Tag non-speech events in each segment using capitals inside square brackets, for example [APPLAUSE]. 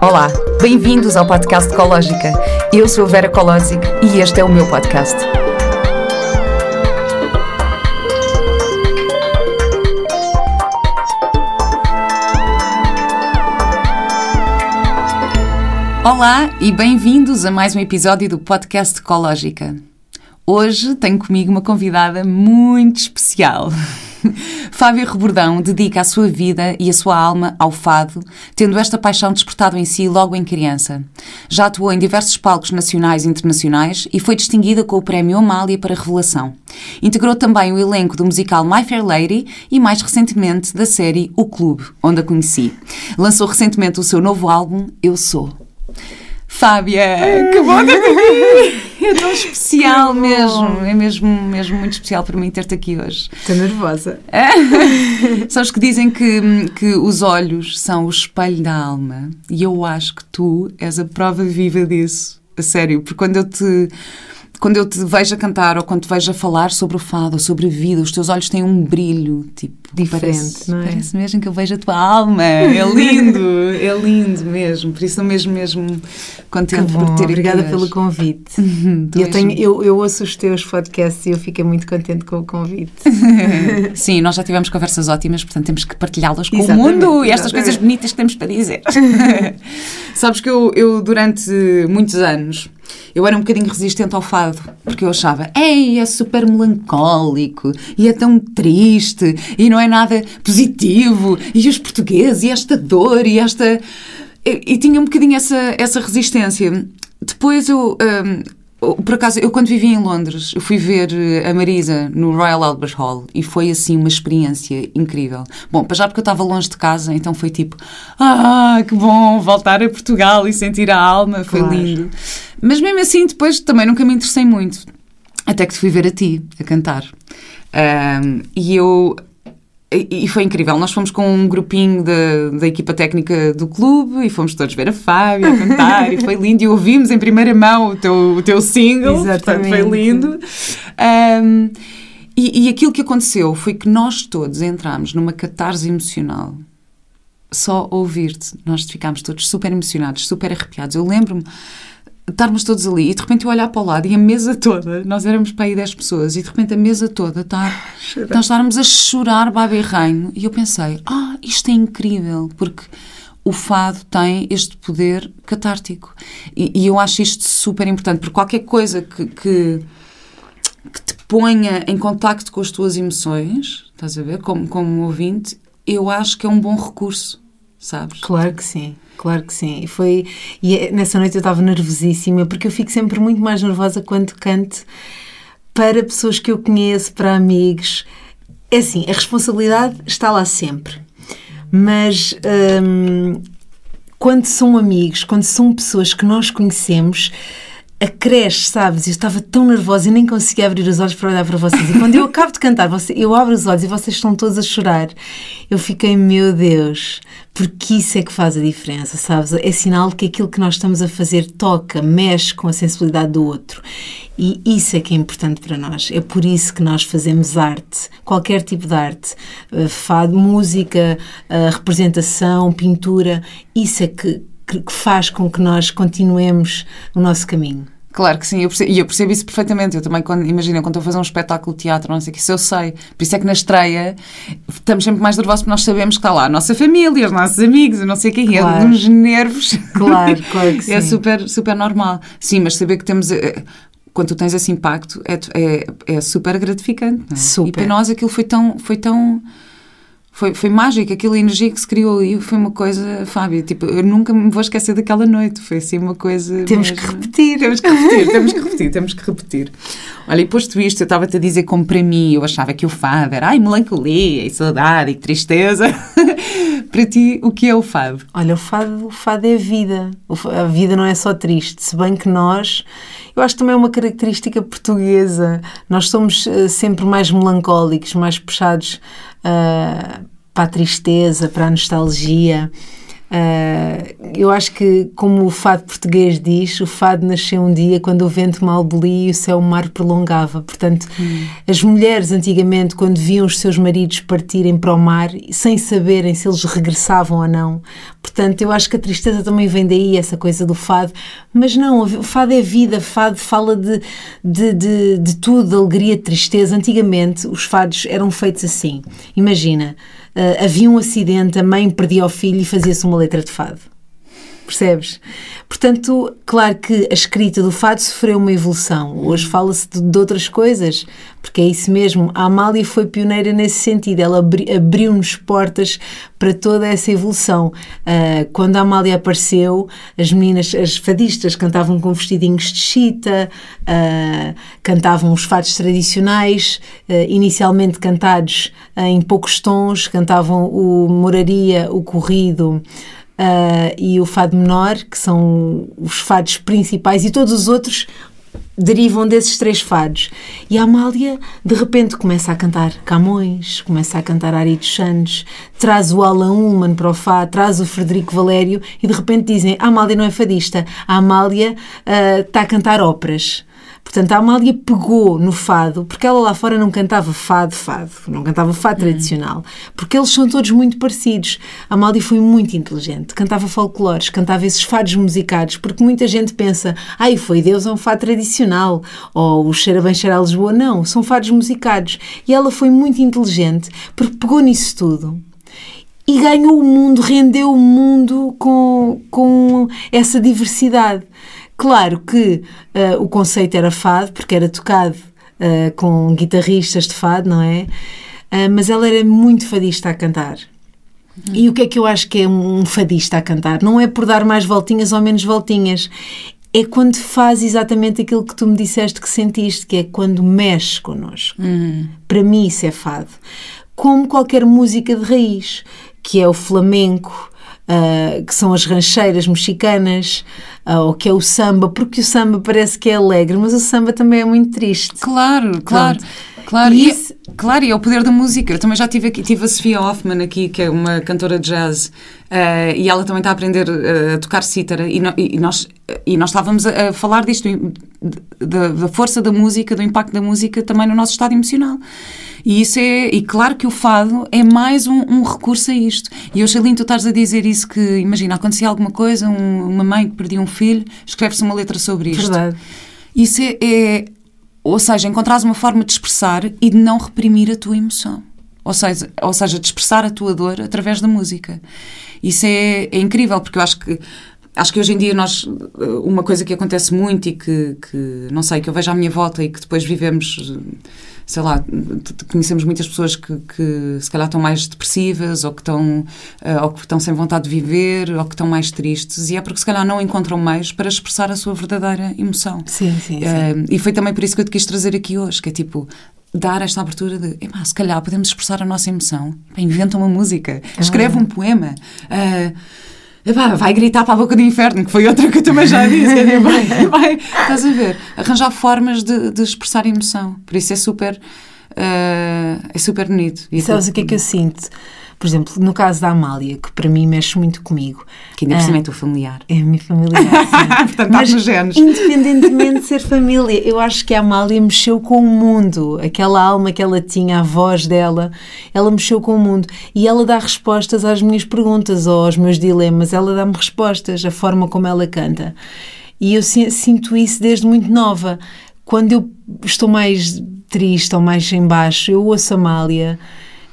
Olá, bem-vindos ao podcast Ecológica. Eu sou a Vera Colosic e este é o meu podcast. Olá e bem-vindos a mais um episódio do podcast Ecológica. Hoje tenho comigo uma convidada muito especial. [LAUGHS] Fábio Rebordão dedica a sua vida e a sua alma ao fado, tendo esta paixão despertado em si logo em criança. Já atuou em diversos palcos nacionais e internacionais e foi distinguida com o Prémio Amália para Revelação. Integrou também o elenco do musical My Fair Lady e, mais recentemente, da série O Clube, onde a conheci. Lançou recentemente o seu novo álbum Eu Sou. Fábia, que bom [LAUGHS] aqui! É tão especial mesmo, é mesmo, mesmo muito especial para mim ter-te aqui hoje. Estou nervosa. É? [LAUGHS] Sabes que dizem que, que os olhos são o espelho da alma e eu acho que tu és a prova viva disso, a sério, porque quando eu te quando eu te vejo a cantar ou quando te vejo a falar sobre o fado ou sobre a vida, os teus olhos têm um brilho, tipo, diferente, parece, não é? Parece mesmo que eu vejo a tua alma. É [LAUGHS] lindo, é lindo mesmo. Por isso, mesmo, mesmo contente Que por bom, ter obrigada aqui pelo convite. [LAUGHS] Tu eu, tenho, eu, eu ouço os teus podcasts e eu fiquei muito contente com o convite. [LAUGHS] Sim, nós já tivemos conversas ótimas, portanto temos que partilhá-las com Exatamente, o mundo e estas exatamente. coisas bonitas que temos para dizer. Sabes que eu, eu, durante muitos anos, eu era um bocadinho resistente ao fado, porque eu achava, ei, é super melancólico e é tão triste e não é nada positivo e os portugueses e esta dor e esta... E, e tinha um bocadinho essa, essa resistência. Depois eu... hum, por acaso, eu quando vivi em Londres, eu fui ver eh, a Marisa no Royal Albert Hall e foi assim uma experiência incrível. Bom, para já porque eu estava longe de casa, então foi tipo, ah, que bom voltar a Portugal e sentir a alma, foi Claro. lindo. Mas mesmo assim, depois também nunca me interessei muito, até que te fui ver a ti a cantar. Ahm, e eu. E foi incrível. Nós fomos com um grupinho da, da equipa técnica do clube e fomos todos ver a Fábio a cantar e foi lindo. E ouvimos em primeira mão o teu, o teu single, portanto foi Exatamente. lindo. Ahm, e, e aquilo que aconteceu foi que nós todos entramos numa catarse emocional. Só ouvir-te, nós ficámos todos super emocionados, super arrepiados. Eu lembro-me de estarmos todos ali e de repente eu olhar para o lado e a mesa toda, nós éramos para aí 10 pessoas, e de repente a mesa toda está. Nós estávamos a chorar babi reino e eu pensei, ah, isto é incrível, porque o fado tem este poder catártico. E, e eu acho isto super importante, porque qualquer coisa que, que, que te ponha em contacto com as tuas emoções, estás a ver, como, como ouvinte, eu acho que é um bom recurso, sabes? Claro que sim, claro que sim. E, foi, e é- nessa noite eu estava nervosíssima, porque eu fico sempre muito mais nervosa quando canto para pessoas que eu conheço, para amigos. É assim, a responsabilidade está lá sempre. Mas hum, quando são amigos, quando são pessoas que nós conhecemos, acresce, sabes? Eu estava tão nervosa e nem conseguia abrir os olhos para olhar para vocês. E quando eu acabo de cantar, você- eu abro os olhos e vocês estão todos a chorar. Eu fiquei, meu Deus, porque isso é que faz a diferença, sabes? É sinal que aquilo que nós estamos a fazer toca, mexe com a sensibilidade do outro. E isso é que é importante para nós. É por isso que nós fazemos arte, qualquer tipo de arte, eh, fado, música, eh, representação, pintura. Isso é que que faz com que nós continuemos o nosso caminho. Claro que sim, eu percebo, e eu percebo isso perfeitamente. Eu também, quando, imagina, quando estou a fazer um espetáculo de teatro, não sei o que, isso eu sei. Por isso é que na estreia estamos sempre mais nervosos porque nós sabemos que está lá a nossa família, os nossos amigos, não sei o que, é Claro. de uns nervos. Claro, [LAUGHS] claro que É sim. super, super normal. Sim, mas saber que temos. eh, Quando tu tens esse impacto, é, é, é super gratificante. não é? Super. E para nós aquilo foi tão. Foi tão foi, foi mágico, aquela energia que se criou ali foi uma coisa, Fábio, tipo, eu nunca me vou esquecer daquela noite, foi assim uma coisa Temos mesmo- que repetir. temos que repetir, temos que repetir, temos que repetir. Olha, e posto isto, eu estava-te a dizer como para mim, eu achava que o fado era, ai, melancolia e saudade e tristeza. Para ti, o que é o fado? Olha, o fado, o fado é a vida. A vida não é só triste. Se bem que nós, eu acho que também é uma característica portuguesa. Nós somos eh, sempre mais melancólicos, mais puxados ah, para a tristeza, para a nostalgia. Uh, eu acho que, como o fado português diz, o fado nasceu um dia quando o vento mal bolia e o céu mar prolongava. Portanto, hum. as mulheres antigamente, quando viam os seus maridos partirem para o mar, sem saberem se eles regressavam ou não. Portanto, eu acho que a tristeza também vem daí, essa coisa do fado. Mas não, o fado é vida, o fado fala de, de, de, de tudo, de alegria, de tristeza. Antigamente, os fados eram feitos assim. Imagina havia um acidente, a mãe perdia o filho e fazia-se uma letra de fado. Percebes? Portanto, claro que a escrita do fado sofreu uma evolução. Hoje fala-se de, de, outras coisas, porque é isso mesmo. A Amália foi pioneira nesse sentido. Ela abri, abriu-nos portas para toda essa evolução. Uh, quando a Amália apareceu, as meninas, as fadistas, cantavam com vestidinhos de chita, uh, cantavam os fados tradicionais, uh, inicialmente cantados em poucos tons, cantavam o moraria, o corrido uh, e o fado menor, que são os fados principais, e todos os outros derivam desses três fados. E a Amália, de repente, começa a cantar Camões, começa a cantar Ari dos Santos, traz o Alan Ullman para o fado, traz o Frederico Valério, e de repente dizem a Amália não é fadista, a Amália uh, está a cantar óperas. Portanto, a Amália pegou no fado, porque ela lá fora não cantava fado, fado, não cantava fado uhum. tradicional, porque eles são todos muito parecidos. A Amália foi muito inteligente, cantava folclores, cantava esses fados musicados, porque muita gente pensa, ai, foi Deus é um fado tradicional, ou o Cheira Bem Cheira a Lisboa. Não, são fados musicados. E ela foi muito inteligente, porque pegou nisso tudo e ganhou o mundo, rendeu o mundo com, com essa diversidade. Claro que uh, o conceito era fado, porque era tocado uh, com guitarristas de fado, não é? Uh, mas ela era muito fadista a cantar. Uhum. E o que é que eu acho que é um fadista a cantar? Não é por dar mais voltinhas ou menos voltinhas. É quando faz exatamente aquilo que tu me disseste que sentiste, que é quando mexe connosco. Uhum. Para mim isso é fado. Como qualquer música de raiz, que é o flamenco, uh, que são as rancheiras mexicanas, uh, ou que é o samba, porque o samba parece que é alegre, mas o samba também é muito triste. Claro, claro. Claro, e, isso... claro, e é o poder da música. Eu também já tive aqui, tive a Sofia Hoffman aqui, que é uma cantora de jazz, uh, e ela também está a aprender uh, a tocar cítara, e, no, e, nós, e nós estávamos a, a falar disto, da, da, força da música, do impacto da música também no nosso estado emocional. E isso é, e claro que o fado é mais um, um recurso a isto. E eu lindo tu estás a dizer isso que, imagina, acontecia alguma coisa, um, uma mãe que perdia um filho, escreve-se uma letra sobre isto. Verdade. Isso é, é ou seja, encontrares uma forma de expressar e de não reprimir a tua emoção. Ou seja, ou seja de expressar a tua dor através da música. Isso é, é incrível, porque eu acho que acho que hoje em dia nós uma coisa que acontece muito e que, que não sei que eu vejo à minha volta e que depois vivemos sei lá, conhecemos muitas pessoas que, que se calhar estão mais depressivas ou que estão, uh, ou que estão sem vontade de viver ou que estão mais tristes e é porque se calhar não encontram meios para expressar a sua verdadeira emoção. Sim, sim, sim. Uh, e foi também por isso que eu te quis trazer aqui hoje, que é tipo, dar esta abertura de, se calhar podemos expressar a nossa emoção. Inventa uma música, escreve ah. um poema. Uh, Epá, vai gritar para a boca do inferno, que foi outra que eu também já disse. É, [LAUGHS] vai, vai, estás a ver? Arranjar formas de, de expressar emoção. Por isso é super, uh, é super bonito. E sabes o que é que eu sinto? Por exemplo, no caso da Amália, que para mim mexe muito comigo. Que ainda por cima é ah, teu familiar. É a minha familiar. [LAUGHS] Portanto, Mas, nos genes. Independentemente de ser família, eu acho que a Amália mexeu com o mundo. Aquela alma que ela tinha, a voz dela, ela mexeu com o mundo. E ela dá respostas às minhas perguntas ou aos meus dilemas. Ela dá-me respostas, a forma como ela canta. E eu sinto isso desde muito nova. Quando eu estou mais triste ou mais em baixo, eu ouço a Amália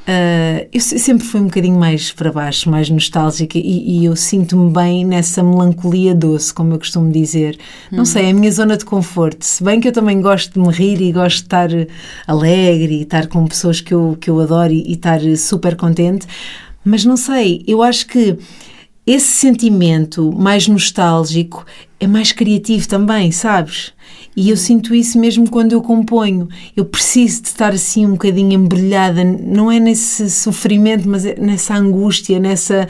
Uh, eu sempre fui um bocadinho mais para baixo, mais nostálgica, e, e eu sinto-me bem nessa melancolia doce, como eu costumo dizer. Não sei, é a minha zona de conforto. Se bem que eu também gosto de me rir e gosto de estar alegre e estar com pessoas que eu, que eu adoro e, e estar super contente, mas não sei, eu acho que esse sentimento mais nostálgico é mais criativo também, sabes? E eu sinto isso mesmo quando eu componho. Eu preciso de estar assim um bocadinho embrulhada, não é nesse sofrimento, mas é nessa angústia, nessa.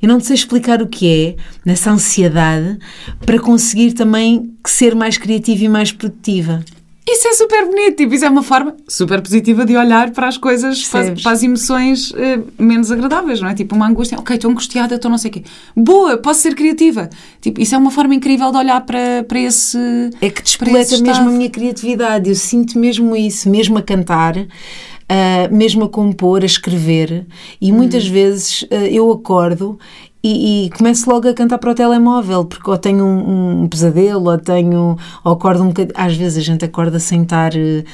Eu não sei explicar o que é, nessa ansiedade, para conseguir também ser mais criativa e mais produtiva. Isso é super bonito, tipo, isso é uma forma super positiva de olhar para as coisas, para, para as emoções eh, menos agradáveis, não é? Tipo, uma angústia, ok, estou angustiada, estou não sei o quê. Boa, posso ser criativa. Tipo, isso é uma forma incrível de olhar para, para esse. É que esse mesmo a minha criatividade. Eu sinto mesmo isso, mesmo a cantar, ah, mesmo a compor, a escrever. E muitas Hum. vezes ah, eu acordo e, e começo logo a cantar para o telemóvel, porque ou tenho um, um pesadelo, ou tenho. ou acordo um bocadinho. Às vezes a gente acorda sem estar. eh,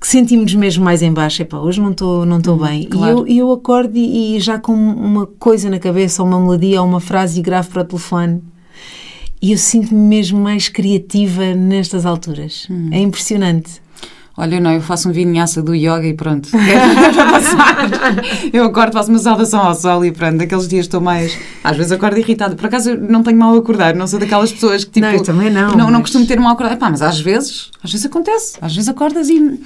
que sentimos mesmo mais em baixo, epá, hoje não estou não estou bem. claro. E eu, eu acordo e, e já com uma coisa na cabeça, ou uma melodia, ou uma frase e gravo para o telefone. E eu sinto-me mesmo mais criativa nestas alturas. É impressionante. Olha, não, eu faço um vinhaça do yoga e pronto. [LAUGHS] É. Eu acordo, faço uma saudação ao sol e pronto. Daqueles dias estou mais. Às vezes acordo irritada. Por acaso eu não tenho mal a acordar, não sou daquelas pessoas que tipo. Não, eu também não, Não, não mas- costumo ter mal a acordar. Pá, mas às vezes, às vezes acontece. Às vezes acordas e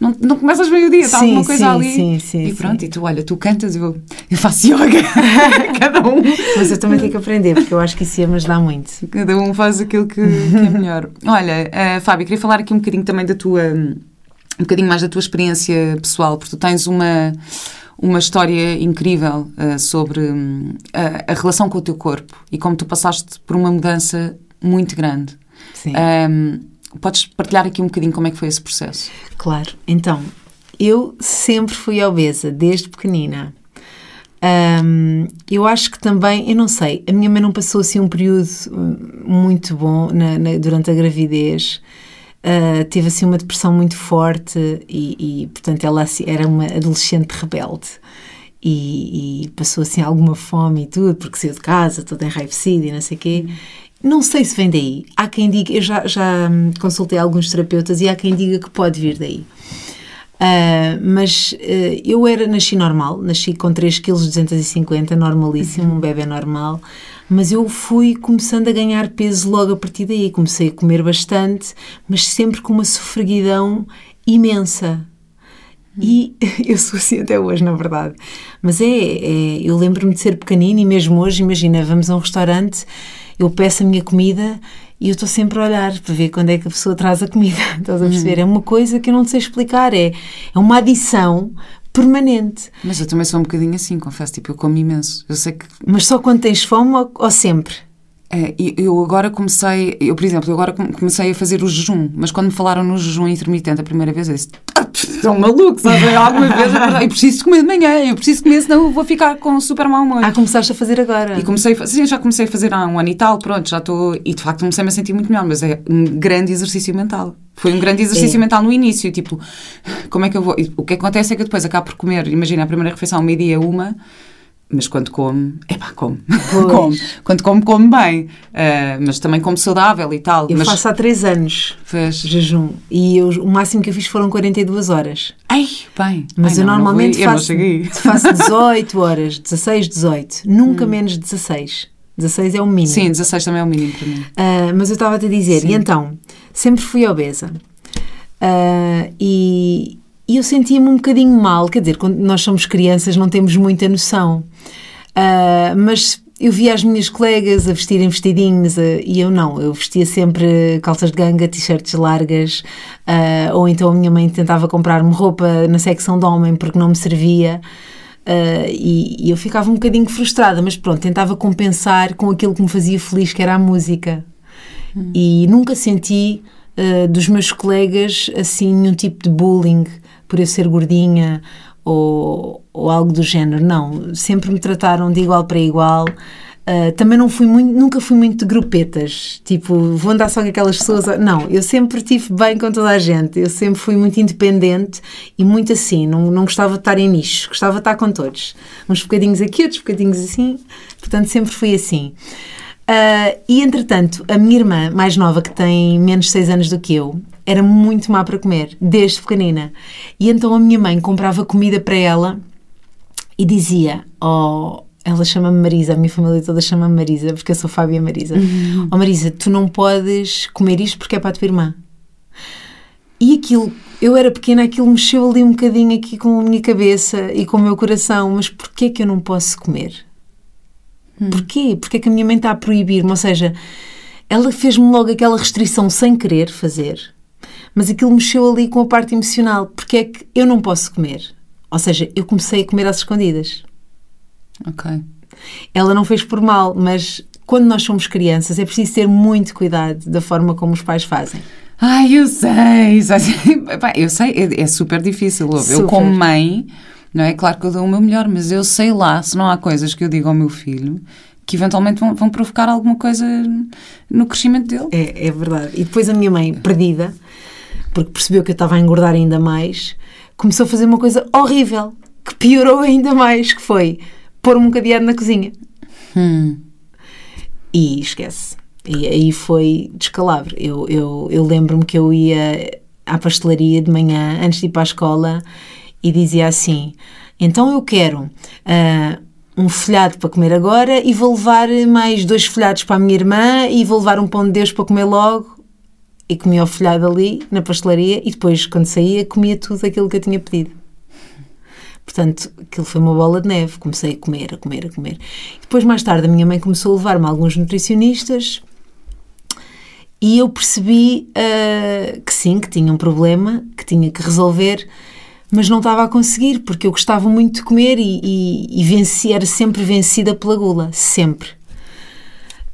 não, não começas bem o dia, está alguma coisa sim, ali. sim, sim, e pronto, sim. e tu, olha, tu cantas, eu, eu faço yoga. [LAUGHS] Cada um. Mas eu também tenho que aprender, porque eu acho que isso ia me ajudar muito. Cada um faz aquilo que, que é melhor. Olha, eh, Fábio, queria falar aqui um bocadinho também da tua. Um bocadinho mais da tua experiência pessoal, porque tu tens uma, uma história incrível eh, sobre hum, a, a relação com o teu corpo e como tu passaste por uma mudança muito grande. Sim. Hum, podes partilhar aqui um bocadinho como é que foi esse processo? Claro. Então, eu sempre fui obesa, desde pequenina. Ahm, eu acho que também, eu não sei, a minha mãe não passou assim um período hum, muito bom na- na- durante a gravidez. Ah, teve assim uma depressão muito forte e, e, portanto, ela assim, era uma adolescente rebelde. E, e passou assim alguma fome e tudo, porque saiu de casa, toda enraivecida e não sei o quê. Não sei se vem daí. Há quem diga, eu já, já hum, consultei alguns terapeutas e há quem diga que pode vir daí. Ah, mas ah, eu era, nasci normal, nasci com 3 kg 250, normalíssimo, um bebê normal, mas eu fui começando a ganhar peso logo a partir daí, comecei a comer bastante, mas sempre com uma sofreguidão imensa. E [LAUGHS] eu sou assim até hoje, na verdade. Mas é, é- eu lembro-me de ser pequenina e mesmo hoje, imagina, vamos a um restaurante, eu peço a minha comida e eu estou sempre a olhar para ver quando é que a pessoa traz a comida. [LAUGHS] Estás a perceber? É uma coisa que eu não sei explicar, é, é uma adição permanente. Mas eu também sou um bocadinho assim, confesso, tipo, eu como imenso. Eu sei que Mas só quando tens fome ou, ou sempre? É, eu agora comecei, eu, por exemplo, eu agora com- comecei a fazer o jejum, mas quando me falaram no jejum intermitente a primeira vez, eu disse: ah, estão malucos, sabe? Alguma vez eu, eu preciso comer de manhã, eu preciso comer, senão eu vou ficar com super mau humor. Ah, começaste a fazer agora. E comecei, sim, já comecei a fazer há um ano e tal, pronto, já estou. E de facto comecei-me a sentir muito melhor, mas é um grande exercício mental. Foi um grande exercício É. mental no início, tipo, como é que eu vou. O que acontece é que eu depois acabo por comer, imagina, a primeira refeição, meio-dia, uma. Mas quando como, epá, como. Pois. [LAUGHS] como. Quando como, como bem. Ah, mas também como saudável e tal. Eu mas faço há 3 anos fez. jejum e eu, o máximo que eu fiz foram 42 horas. Ai, bem. Mas Ai, eu não, normalmente eu não faço, cheguei. [LAUGHS] faço 18 [LAUGHS] horas, 16, 18, nunca menos de 16. 16 é o mínimo. Sim, 16 também é o mínimo para mim. Ah, mas eu estava-te a dizer, Sim. e então, sempre fui obesa. Ah, e, e eu sentia-me um bocadinho mal, quer dizer, quando nós somos crianças não temos muita noção. Ah, mas eu via as minhas colegas a vestirem vestidinhos ah, e eu não, eu vestia sempre calças de ganga, t-shirts largas, ah, ou então a minha mãe tentava comprar-me roupa na secção de homem porque não me servia. Ah, e, e eu ficava um bocadinho frustrada, mas pronto, tentava compensar com aquilo que me fazia feliz, que era a música. E nunca senti dos meus colegas assim nenhum tipo de bullying por eu ser gordinha ou, ou algo do género. Não, sempre me trataram de igual para igual. Ah, também não fui muito, nunca fui muito de grupetas, tipo, vou andar só com aquelas pessoas. [LAUGHS] Não, eu sempre estive bem com toda a gente, eu sempre fui muito independente e muito assim, não, não gostava de estar em nichos, gostava de estar com todos. Uns bocadinhos aqui, outros bocadinhos assim, portanto sempre fui assim. Ah, e entretanto, a minha irmã mais nova, que tem menos de 6 anos do que eu, era muito má para comer, desde pequenina. E então a minha mãe comprava comida para ela e dizia: Oh, ela chama-me Marisa, a minha família toda chama-me Marisa, porque eu sou Fábia Marisa. Oh, Marisa, tu não podes comer isto porque é para a tua irmã. E aquilo, eu era pequena, aquilo mexeu ali um bocadinho aqui com a minha cabeça e com o meu coração, mas porquê que eu não posso comer? Porquê? Porquê que a minha mãe está a proibir-me? Ou seja, ela fez-me logo aquela restrição sem querer fazer. Mas aquilo mexeu ali com a parte emocional, porque é que eu não posso comer. Ou seja, eu comecei a comer às escondidas. Ok. Ela não fez por mal, mas quando nós somos crianças é preciso ter muito cuidado da forma como os pais fazem. Ai, eu sei, eu sei, [LAUGHS] é, é super difícil. Super. Eu, como mãe, não é? Claro que eu dou o meu melhor, mas eu sei lá se não há coisas que eu digo ao meu filho que eventualmente vão, vão provocar alguma coisa no crescimento dele. É, é verdade. E depois a minha mãe, perdida, porque percebeu que eu estava a engordar ainda mais, começou a fazer uma coisa horrível, que piorou ainda mais, que foi pôr-me um cadeado na cozinha. Hum. E esquece. E aí foi descalabro. Eu, eu, eu lembro-me que eu ia à pastelaria de manhã, antes de ir para a escola, e dizia assim: então eu quero uh, um folhado para comer agora e vou levar mais dois folhados para a minha irmã e vou levar um pão de Deus para comer logo. E comia o folhado ali, na pastelaria, e depois, quando saía, comia tudo aquilo que eu tinha pedido. Portanto, aquilo foi uma bola de neve. Comecei a comer, a comer, a comer. Depois, mais tarde, a minha mãe começou a levar-me a alguns nutricionistas e eu percebi uh, que sim, que tinha um problema, que tinha que resolver, mas não estava a conseguir, porque eu gostava muito de comer e, e, e venci, era sempre vencida pela gula, sempre.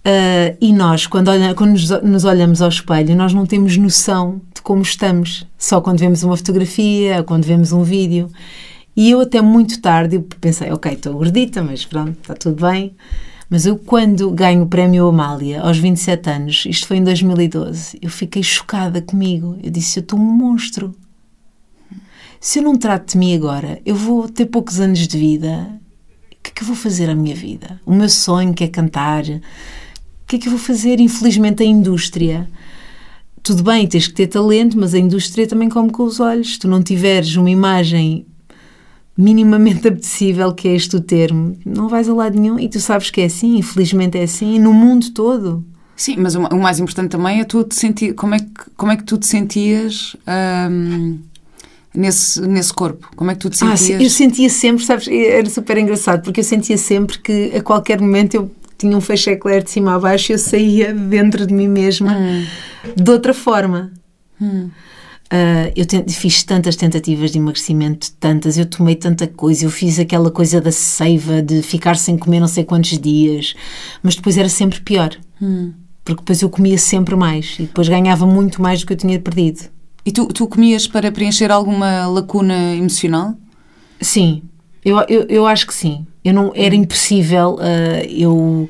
Uh, e nós, quando, olha, quando nos, nos, olhamos ao espelho, nós não temos noção de como estamos, só quando vemos uma fotografia, quando vemos um vídeo. E eu até muito tarde pensei, ok, estou gordita, mas pronto, está tudo bem. Mas eu, quando ganho o prémio Amália, aos 27 anos, isto foi em 2012, eu fiquei chocada comigo. Eu disse: Eu estou um monstro. Se eu não trato de mim agora, eu vou ter poucos anos de vida. O que é que eu vou fazer à minha vida? O meu sonho que é cantar. O que é que eu vou fazer? Infelizmente, a indústria. Tudo bem, tens que ter talento, mas a indústria também come com os olhos. Tu não tiveres uma imagem minimamente [LAUGHS] apetecível, que é este o termo, não vais a lado nenhum e tu sabes que é assim, infelizmente é assim, no mundo todo. Sim, mas o, mais importante também é tu te sentir, como é que, como é que tu te sentias hum, nesse, nesse corpo? Como é que tu te sentias? Ah, eu sentia sempre, sabes, era super engraçado, porque eu sentia sempre que a qualquer momento eu tinha um feixe eclair de cima a baixo e eu saía dentro de mim mesma hum. de outra forma. Hum. Uh, eu fiz tantas tentativas de emagrecimento, tantas, eu tomei tanta coisa, eu fiz aquela coisa da seiva, de ficar sem comer não sei quantos dias, mas depois era sempre pior, hum. porque depois eu comia sempre mais e depois ganhava muito mais do que eu tinha perdido. E tu, tu comias para preencher alguma lacuna emocional? Sim, eu, eu, eu acho que sim. Eu não, era impossível uh, eu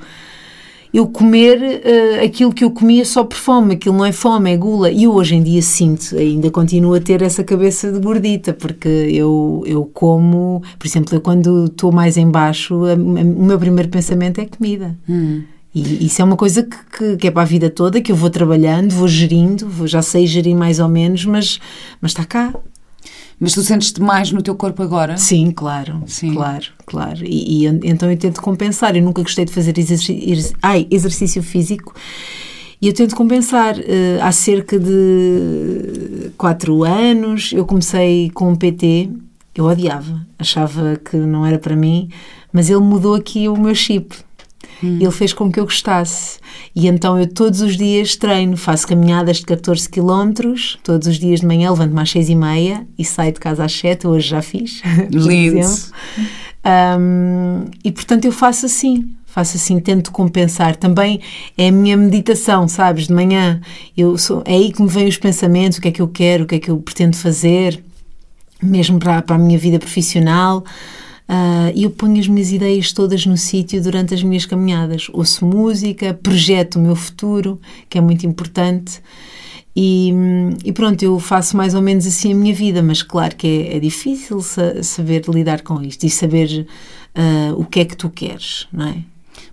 eu comer uh, aquilo que eu comia só por fome, aquilo não é fome, é gula. E eu hoje em dia sinto, ainda continuo a ter essa cabeça de gordita, porque eu, eu como, por exemplo, eu quando estou mais em baixo, a, a, o meu primeiro pensamento é comida. Hum. E isso é uma coisa que, que, que, é para a vida toda, que eu vou trabalhando, vou gerindo, vou, já sei gerir mais ou menos, mas, mas está cá. Mas tu sentes-te mais no teu corpo agora? Sim, claro. Sim. Claro, claro. E, e então eu tento compensar. Eu nunca gostei de fazer exercício, ai, exercício físico. E eu tento compensar. Uh, há cerca de quatro anos eu comecei com um PT. Eu odiava, achava que não era para mim, mas ele mudou aqui o meu chip. Hum. Ele fez com que eu gostasse. E então eu todos os dias treino, faço caminhadas de 14 km, todos os dias de manhã levanto-me às 6 e meia e saio de casa às 7, hoje já fiz. [LAUGHS] Lindo! um, e portanto eu faço assim, faço assim, tento compensar. Também é a minha meditação, sabes, de manhã. Eu sou, é aí que me vêm os pensamentos, o que é que eu quero, o que é que eu pretendo fazer, mesmo para, para a minha vida profissional. Uh, eu ponho as minhas ideias todas no sítio durante as minhas caminhadas. Ouço música, projeto o meu futuro, que é muito importante. E, e, pronto, eu faço mais ou menos assim a minha vida, mas claro que é, é difícil sa saber lidar com isto e saber uh, o que é que tu queres, não é?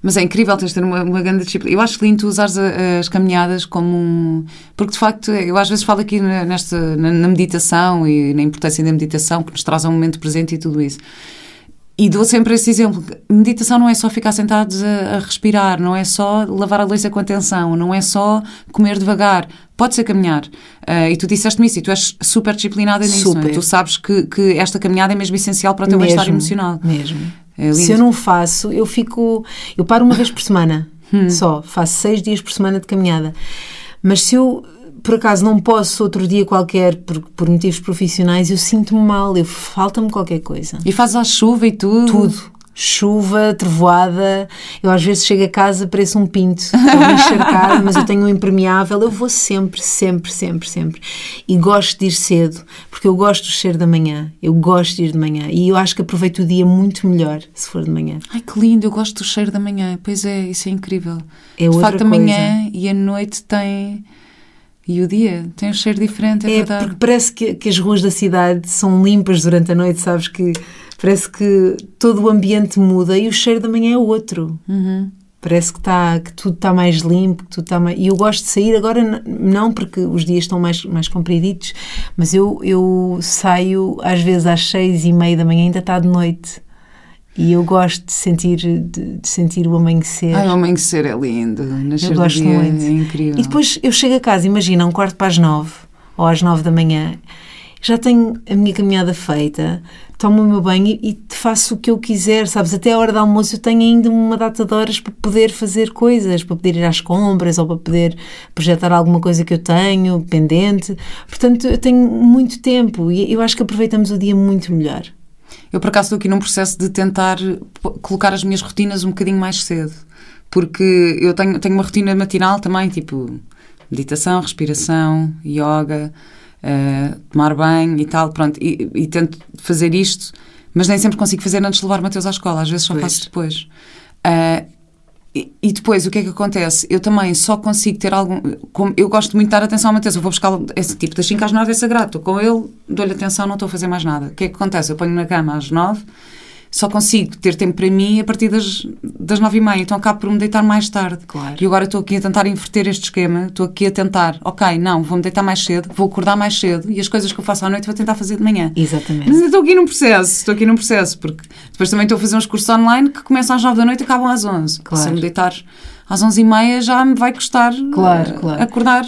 Mas é incrível teres ter uma, uma grande disciplina. Eu acho lindo tu usares as caminhadas como um. Porque de facto, eu às vezes falo aqui nesta, na, na meditação e na importância da meditação que nos traz um momento presente e tudo isso. E dou sempre esse exemplo. Meditação não é só ficar sentados a, a, respirar, não é só lavar a louça com atenção, não é só comer devagar. Pode ser caminhar. Uh, e tu disseste-me isso, e tu és super disciplinada nisso. Super. É? Tu sabes que, que esta caminhada é mesmo essencial para o teu bem-estar emocional. Mesmo. É Se eu não faço, eu fico. Eu paro uma vez por semana hum. só. Faço seis dias por semana de caminhada. Mas se eu por acaso não posso outro dia qualquer por, por motivos profissionais, eu sinto-me mal, eu falta-me qualquer coisa. E fazes à chuva e tudo? Tudo. Chuva, trovoada. Eu às vezes chego a casa, pareço um pinto. [LAUGHS] Estou a encharcar, mas eu tenho um impermeável. Eu vou sempre, sempre, sempre, sempre. E gosto de ir cedo, porque eu gosto do cheiro da manhã. Eu gosto de ir de manhã. E eu acho que aproveito o dia muito melhor se for de manhã. Ai, que lindo, eu gosto do cheiro da manhã. Pois é, isso é incrível. É de outra facto, a coisa. manhã e a noite tem. E o dia tem um cheiro diferente, é, É, verdade. porque parece que, que as ruas da cidade são limpas durante a noite, sabes? Que parece que todo o ambiente muda e o cheiro da manhã é outro. Uhum. Parece que, tá, que tudo está mais limpo, que tudo está mais... E eu gosto de sair agora, não porque os dias estão mais, mais compriditos, mas eu, eu saio às vezes às seis e meia da manhã, ainda está de noite. E eu gosto de sentir, de, de sentir o amanhecer. Ai, o amanhecer é lindo. Nascer Eu gosto dia muito. é incrível. E depois eu chego a casa, imagina, um quarto para as nove ou às nove da manhã, já tenho a minha caminhada feita, tomo o meu banho e, e faço o que eu quiser, sabes? Até a hora do almoço eu tenho ainda uma data de horas para poder fazer coisas, para poder ir às compras ou para poder projetar alguma coisa que eu tenho pendente. Portanto, eu tenho muito tempo e eu acho que aproveitamos o dia muito melhor. Eu, por acaso, estou aqui num processo de tentar colocar as minhas rotinas um bocadinho mais cedo. Porque eu tenho, tenho uma rotina matinal também, tipo meditação, respiração, yoga, eh, tomar banho e tal, pronto. E, e tento fazer isto, mas nem sempre consigo fazer antes de levar o Mateus à escola, às vezes só Pois. faço depois. Eh, e, depois, o que é que acontece? Eu também só consigo ter algum. Como eu gosto muito de dar atenção ao Mateus, eu vou buscar esse tipo das 5 às 9 é sagrado. Estou com ele, dou-lhe atenção, não estou a fazer mais nada. O que é que acontece? Eu ponho na cama às 9, só consigo ter tempo para mim a partir das, das 9 e meia, então acabo por me deitar mais tarde. Claro. E agora estou aqui a tentar inverter este esquema, estou aqui a tentar, ok, não, vou-me deitar mais cedo, vou acordar mais cedo e as coisas que eu faço à noite vou tentar fazer de manhã. Exatamente. Mas estou aqui num processo, estou aqui num processo, porque depois também estou a fazer uns cursos online que começam às 9 da noite e acabam às 11. Claro. Se eu me deitar às 11 e meia já me vai custar Claro, claro. acordar.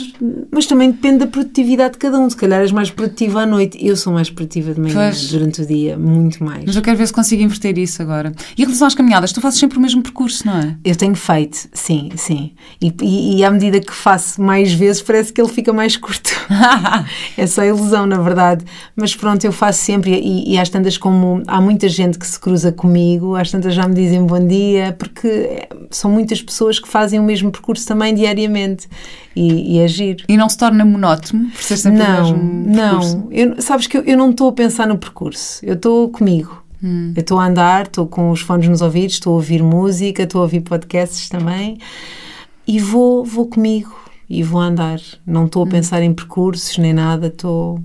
Mas também depende da produtividade de cada um. Se calhar és mais produtiva à noite. Eu sou mais produtiva de manhã, Pois. durante o dia, muito mais. Mas eu quero ver se consigo inverter isso agora. E em relação às caminhadas, tu fazes sempre o mesmo percurso, não é? Eu tenho feito, sim, sim. E, e, e à medida que faço mais vezes, parece que ele fica mais curto. [LAUGHS] é só ilusão, na verdade. Mas pronto, eu faço sempre. E, e às tantas, como há muita gente que se cruza comigo, às tantas já me dizem bom dia, porque são muitas pessoas que fazem o mesmo percurso também diariamente. E, e é giro. E não se torna monótono por ser sempre o Não, mesmo percurso? não. Eu, sabes que eu, eu não estou a pensar no percurso. Eu estou comigo. Hum. Eu estou a andar, estou com os fones nos ouvidos, estou a ouvir música, estou a ouvir podcasts também e vou, vou comigo e vou andar. Não estou a Hum. pensar em percursos nem nada, estou,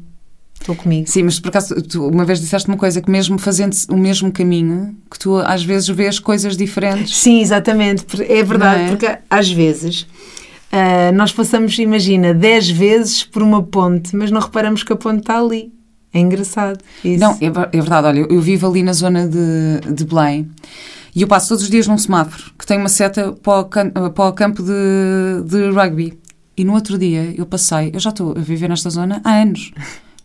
estou comigo. Sim, mas por acaso, tu uma vez disseste uma coisa, que mesmo fazendo o mesmo caminho, que tu às vezes vês coisas diferentes. Sim, exatamente. É verdade, é? porque às vezes ah, nós passamos, imagina, 10 vezes por uma ponte, mas não reparamos que a ponte está ali. É engraçado. Isso. Não, é, é verdade, olha, eu, eu vivo ali na zona de, de Belém e eu passo todos os dias num semáforo que tem uma seta para o, can- para o campo de, de rugby. E no outro dia eu passei, eu já estou a viver nesta zona há anos,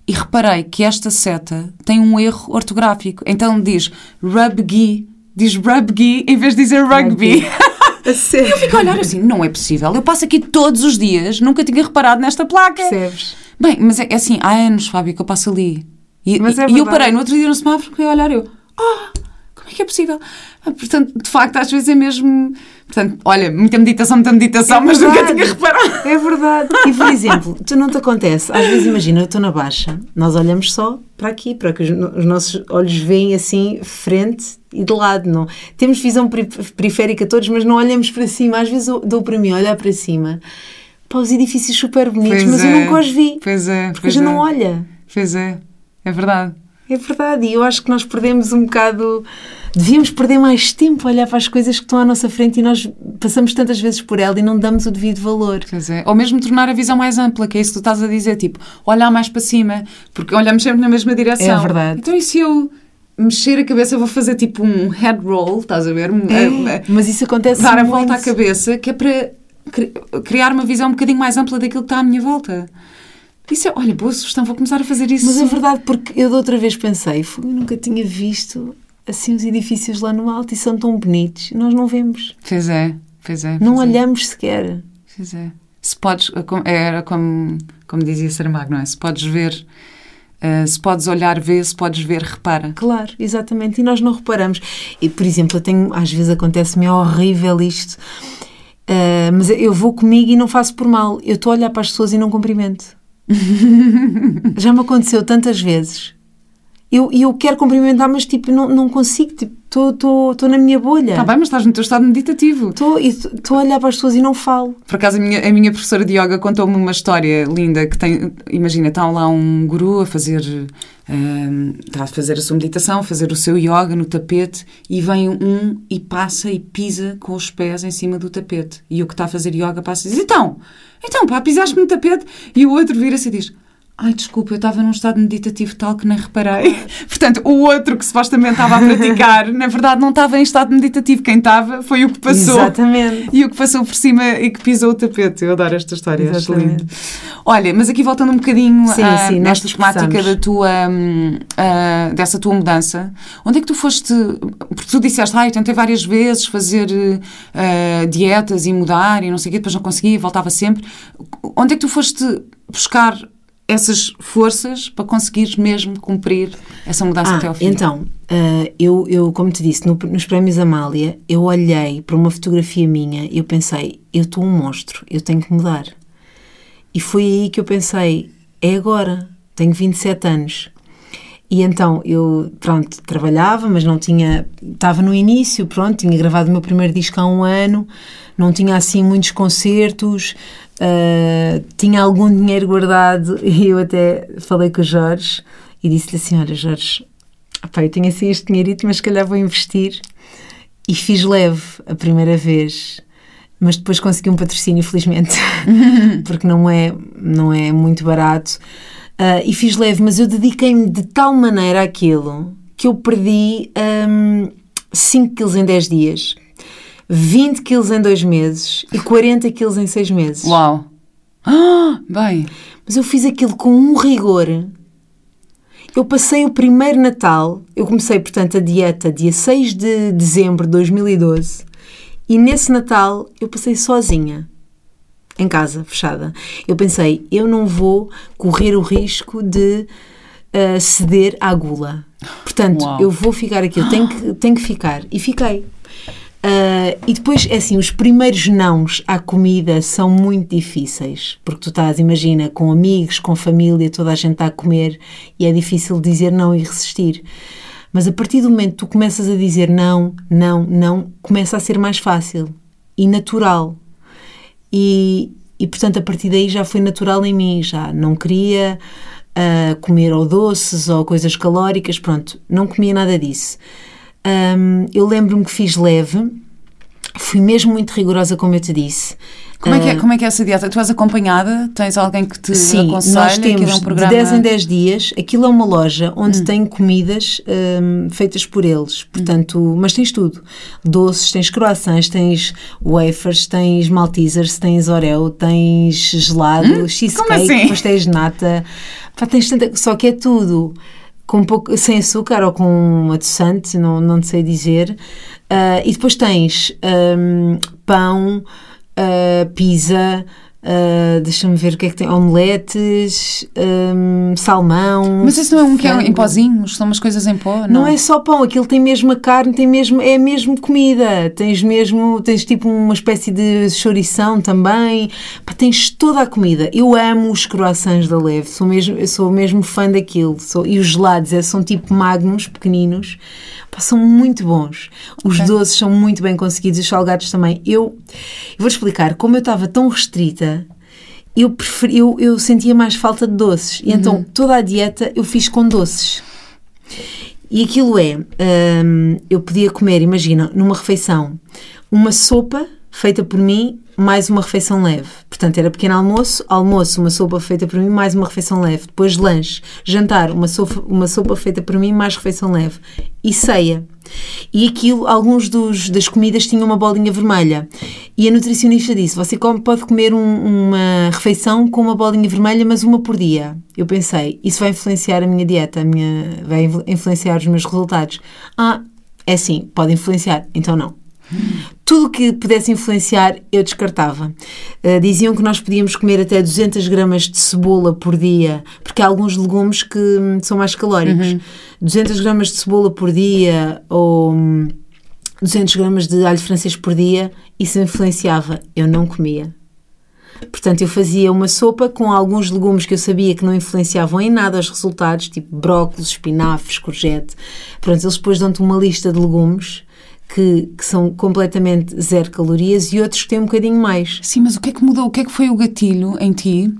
e reparei que esta seta tem um erro ortográfico. Então diz rugby, diz rugby em vez de dizer rugby. [LAUGHS] A sério. Fico a olhar assim, não é possível. Eu passo aqui todos os dias, nunca tinha reparado nesta placa. Percebes? Bem, mas é, é assim, há anos, Fábio, que eu passo ali. E, é e eu parei no outro dia no semáforo e a olhar eu, ah, como é que é possível? Ah, Portanto, de facto, às vezes é mesmo. Portanto, olha, muita meditação, muita meditação, É mas nunca tinha reparado. É verdade. E, por exemplo, tu não te acontece, às vezes imagina, eu estou na baixa, nós olhamos só para aqui, para que os, os nossos olhos veem assim, frente e de lado, não? Temos visão peri- periférica todos, mas não olhamos para cima. Às vezes eu dou para mim olhar para cima, para os edifícios super bonitos, Pois mas é. eu nunca os vi, Pois é, porque a pois gente é. não olha. Pois é, é verdade. É verdade, e eu acho que nós perdemos um bocado. Devíamos perder mais tempo a olhar para as coisas que estão à nossa frente e nós passamos tantas vezes por ela e não damos o devido valor. Pois é. Ou mesmo tornar a visão mais ampla, que é isso que tu estás a dizer, tipo, olhar mais para cima, porque olhamos sempre na mesma direção. É verdade. Então, e se eu mexer a cabeça, eu vou fazer tipo um head roll, estás a ver? É, mas isso acontece dar a muito. volta à cabeça, que é para cri- criar uma visão um bocadinho mais ampla daquilo que está à minha volta. Isso é, olha, boa sugestão, vou começar a fazer isso. Mas é verdade, porque eu da outra vez pensei, "Fogo, eu nunca tinha visto assim os edifícios lá no alto e são tão bonitos. Nós não vemos, Pois é, pois é. não pois é, olhamos sequer. Pois é. se podes, era como, como dizia Saramago, não é? Se podes ver, uh, se podes olhar, vê, se podes ver, repara. Claro, exatamente, e nós não reparamos. E, por exemplo, eu tenho, às vezes acontece-me é horrível isto, uh, mas eu vou comigo e não faço por mal. Eu estou a olhar para as pessoas e não cumprimento. [LAUGHS] Já me aconteceu tantas vezes. Eu, eu quero cumprimentar, mas tipo, não, não consigo, estou na minha bolha. Está bem, mas estás no teu estado meditativo. Estou a olhar para as pessoas e não falo. Por acaso, a minha, a minha professora de yoga contou-me uma história linda que tem, imagina, está lá um guru a fazer, um, está a fazer a sua meditação, a fazer o seu yoga no tapete e vem um e passa e pisa com os pés em cima do tapete. E o que está a fazer yoga passa e diz, então, então pá, pisaste-me no tapete? E o outro vira-se e diz, Ai, desculpa, eu estava num estado meditativo tal que nem reparei. [LAUGHS] Portanto, o outro que supostamente estava a praticar, [LAUGHS] na verdade, não estava em estado meditativo. Quem estava foi o que passou. Exatamente. E o que passou por cima e que pisou o tapete. Eu adoro esta história, acho lindo. Olha, mas aqui voltando um bocadinho sim, uh, sim, nesta temática da tua, uh, dessa tua mudança, onde é que tu foste? Porque tu disseste, ai, tentei várias vezes fazer uh, dietas e mudar e não sei o quê, depois não conseguia, voltava sempre. Onde é que tu foste buscar essas forças para conseguires mesmo cumprir essa mudança ah, até ao fim? Então, uh, eu, eu, como te disse, no, nos prémios Amália, eu olhei para uma fotografia minha e eu pensei, eu estou um monstro, eu tenho que mudar. E foi aí que eu pensei, é agora, tenho 27 anos. E então eu, pronto, trabalhava, mas não tinha. Estava no início, pronto, tinha gravado o meu primeiro disco há um ano, não tinha assim muitos concertos, uh, tinha algum dinheiro guardado [LAUGHS] e eu até falei com o Jorge e disse-lhe assim: Olha, Jorge, opa, eu tenho assim este dinheirito, mas se calhar vou investir. E fiz leve a primeira vez, mas depois consegui um patrocínio, felizmente, [LAUGHS] porque não é, não é muito barato. Uh, e fiz leve, mas eu dediquei-me de tal maneira àquilo que eu perdi um, 5 quilos em 10 dias. 20 quilos em dois meses e 40 quilos em seis meses. Uau! Ah, bem. Mas eu fiz aquilo com um rigor. Eu passei o primeiro Natal, eu comecei, portanto, a dieta dia 6 de dezembro de 2012 e nesse Natal eu passei sozinha, em casa, fechada. Eu pensei, eu não vou correr o risco de uh, ceder à gula. Portanto, Uau. eu vou ficar aqui, eu tenho que, tenho que ficar. E fiquei. Uh, e depois, é assim, os primeiros nãos à comida são muito difíceis, porque tu estás, imagina, com amigos, com família, toda a gente está a comer e é difícil dizer não e resistir. Mas a partir do momento que tu começas a dizer não, não, não, começa a ser mais fácil e natural. E, e portanto, a partir daí já foi natural em mim, já não queria uh, comer ou doces ou coisas calóricas, pronto, não comia nada disso. Um, eu lembro-me que fiz leve, fui mesmo muito rigorosa, como eu te disse. Como é, que é, como é que é essa dieta? Tu és acompanhada? Tens alguém que te Sim, aconselha? nós temos é um programa... de 10 em 10 dias. Aquilo é uma loja onde hum. tem comidas um, feitas por eles. Portanto, hum. mas tens tudo. Doces, tens croissants, tens wafers, tens maltesers, tens oreo, tens gelado, hum? cheesecake, assim? pastéis de nata. Pá, tens tanta... Só que é tudo com pouco, sem açúcar ou com adoçante, não, não sei dizer. Uh, e depois tens um, pão, uh, pizza, Uh, Deixa-me ver o que é que tem. Omeletes, um, salmão. Mas isso não é um que é em pozinhos? São umas coisas em pó? Não? não é só pão, aquilo tem mesmo a carne, tem mesmo, é mesmo comida. Tens mesmo, tens tipo uma espécie de chourição também. Pá, tens toda a comida. Eu amo os croissants da Leve, sou mesmo, eu sou mesmo fã daquilo. Sou, e os gelados é, são tipo magnos, pequeninos. São muito bons. Os okay. doces são muito bem conseguidos, os salgados também. Eu, eu vou-te explicar, como eu estava tão restrita, eu, preferi, eu, eu sentia mais falta de doces. E então uhum. toda a dieta eu fiz com doces. E aquilo é, hum, eu podia comer, imagina, numa refeição, uma sopa feita por mim mais uma refeição leve. Portanto, era pequeno almoço, almoço, uma sopa feita por mim, mais uma refeição leve. Depois lanche, jantar, uma sopa, uma sopa feita por mim, mais refeição leve. E ceia. E aquilo, alguns dos, das comidas tinham uma bolinha vermelha. E a nutricionista disse: Você pode comer um, uma refeição com uma bolinha vermelha, mas uma por dia. Eu pensei: Isso vai influenciar a minha dieta, a minha, vai influenciar os meus resultados. Ah, é sim, pode influenciar. Então não. Tudo o que pudesse influenciar, eu descartava. Uh, diziam que nós podíamos comer até 200 gramas de cebola por dia, porque há alguns legumes que hum, são mais calóricos. Uhum. 200 gramas de cebola por dia ou 200 hum, gramas de alho francês por dia, isso influenciava. Eu não comia. Portanto, eu fazia uma sopa com alguns legumes que eu sabia que não influenciavam em nada os resultados, tipo brócolis, espinafres, courgette. Pronto, eles depois dão-te uma lista de legumes que, que, são completamente zero calorias e outros que têm um bocadinho mais. Sim, mas o que é que mudou? O que é que foi o gatilho em ti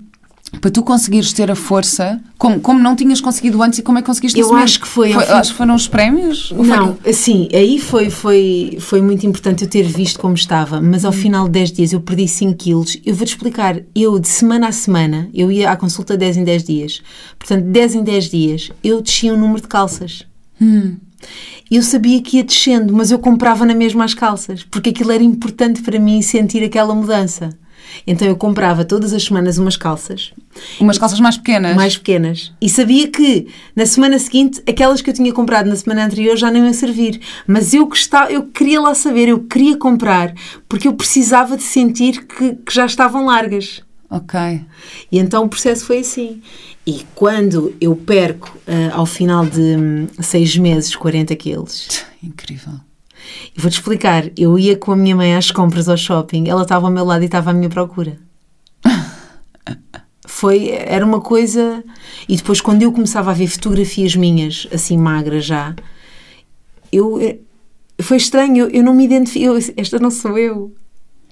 para tu conseguires ter a força, como, como não tinhas conseguido antes e como é que conseguiste Eu acho que foi, foi acho que foram os prémios? Não, foi... sim, aí foi, foi, foi muito importante eu ter visto como estava, mas ao hum. final de 10 dias eu perdi 5 quilos. Eu vou-te explicar, eu de semana a semana, eu ia à consulta 10 em 10 dias, portanto, 10 em 10 dias, eu descia o um número de calças. Hum. Eu sabia que ia descendo, mas eu comprava na mesma as calças, porque aquilo era importante para mim sentir aquela mudança. Então eu comprava todas as semanas umas calças. Umas calças mais pequenas? Mais pequenas. E sabia que na semana seguinte, aquelas que eu tinha comprado na semana anterior já não iam servir. Mas eu gostava, eu queria lá saber, eu queria comprar, porque eu precisava de sentir que, que já estavam largas. Ok. E então o processo foi assim. E quando eu perco, uh, ao final de um, seis meses, 40 quilos. Incrível. Vou-te explicar. Eu ia com a minha mãe às compras ao shopping, ela estava ao meu lado e estava à minha procura. [LAUGHS] Foi, era uma coisa. E depois, quando eu começava a ver fotografias minhas, assim magras já, eu. Eh, foi estranho, eu, eu não me identifiquei. esta não sou eu.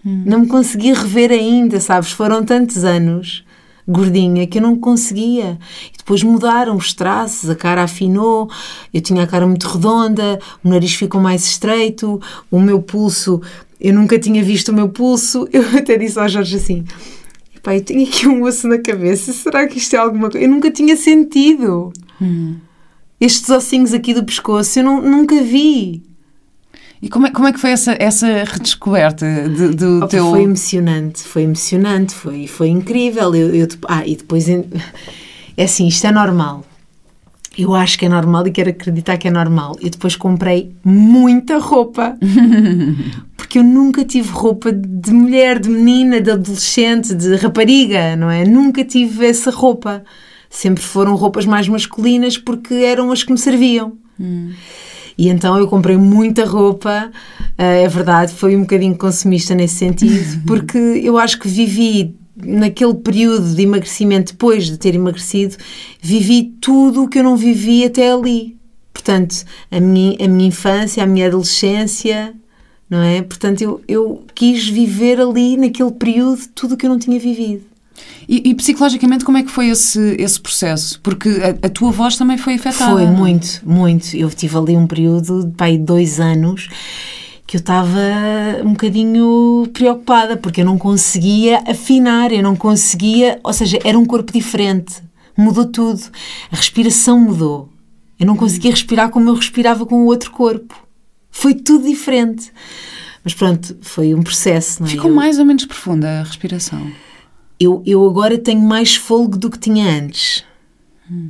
Hum. Não me consegui rever ainda, sabes? Foram tantos anos gordinha que eu não conseguia. E depois mudaram os traços, a cara afinou, eu tinha a cara muito redonda, o nariz ficou mais estreito, o meu pulso, eu nunca tinha visto o meu pulso. [LAUGHS] Eu até disse ao Jorge assim: Pai, eu tenho aqui um osso na cabeça, será que isto é alguma coisa? Eu nunca tinha sentido. Hum. Estes ossinhos aqui do pescoço, eu não, nunca vi. E como é, como é que foi essa, essa redescoberta de, do oh, teu... Foi emocionante, foi emocionante, foi, foi incrível. Eu, eu, ah, e depois... É assim, isto é normal. Eu acho que é normal e quero acreditar que é normal. Eu depois comprei muita roupa. [LAUGHS] Porque eu nunca tive roupa de mulher, de menina, de adolescente, de rapariga, não é? Nunca tive essa roupa. Sempre foram roupas mais masculinas porque eram as que me serviam. Hum. E então eu comprei muita roupa, eh, é verdade, foi um bocadinho consumista nesse sentido, porque eu acho que vivi naquele período de emagrecimento, depois de ter emagrecido, vivi tudo o que eu não vivi até ali. Portanto, a minha, a minha infância, a minha adolescência, não é? Portanto, eu, eu quis viver ali, naquele período, tudo o que eu não tinha vivido. E, e, psicologicamente, como é que foi esse, esse processo? Porque a, a, tua voz também foi afetada. Foi, muito, muito. Eu tive ali um período de pai, dois anos que eu estava um bocadinho preocupada porque eu não conseguia afinar, eu não conseguia, ou seja, era um corpo diferente, mudou tudo, a respiração mudou, eu não conseguia respirar como eu respirava com o outro corpo, foi tudo diferente. Mas pronto, foi um processo. Não é? Ficou mais ou menos profunda a respiração eu, eu agora tenho mais folgo do que tinha antes.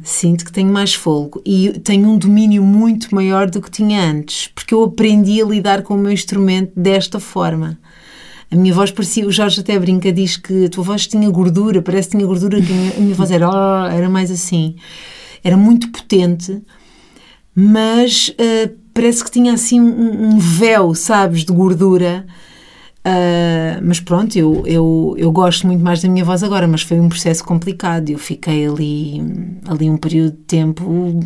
Sinto que tenho mais folgo e tenho um domínio muito maior do que tinha antes, porque eu aprendi a lidar com o meu instrumento desta forma. A minha voz parecia, o Jorge até brinca, diz que a tua voz tinha gordura, parece que tinha gordura, que a minha, a minha voz era, oh, era mais assim. Era muito potente, mas uh, parece que tinha assim um, um véu, sabes, de gordura Uh, mas pronto, eu, eu, eu gosto muito mais da minha voz agora, mas foi um processo complicado. Eu fiquei ali, ali um período de tempo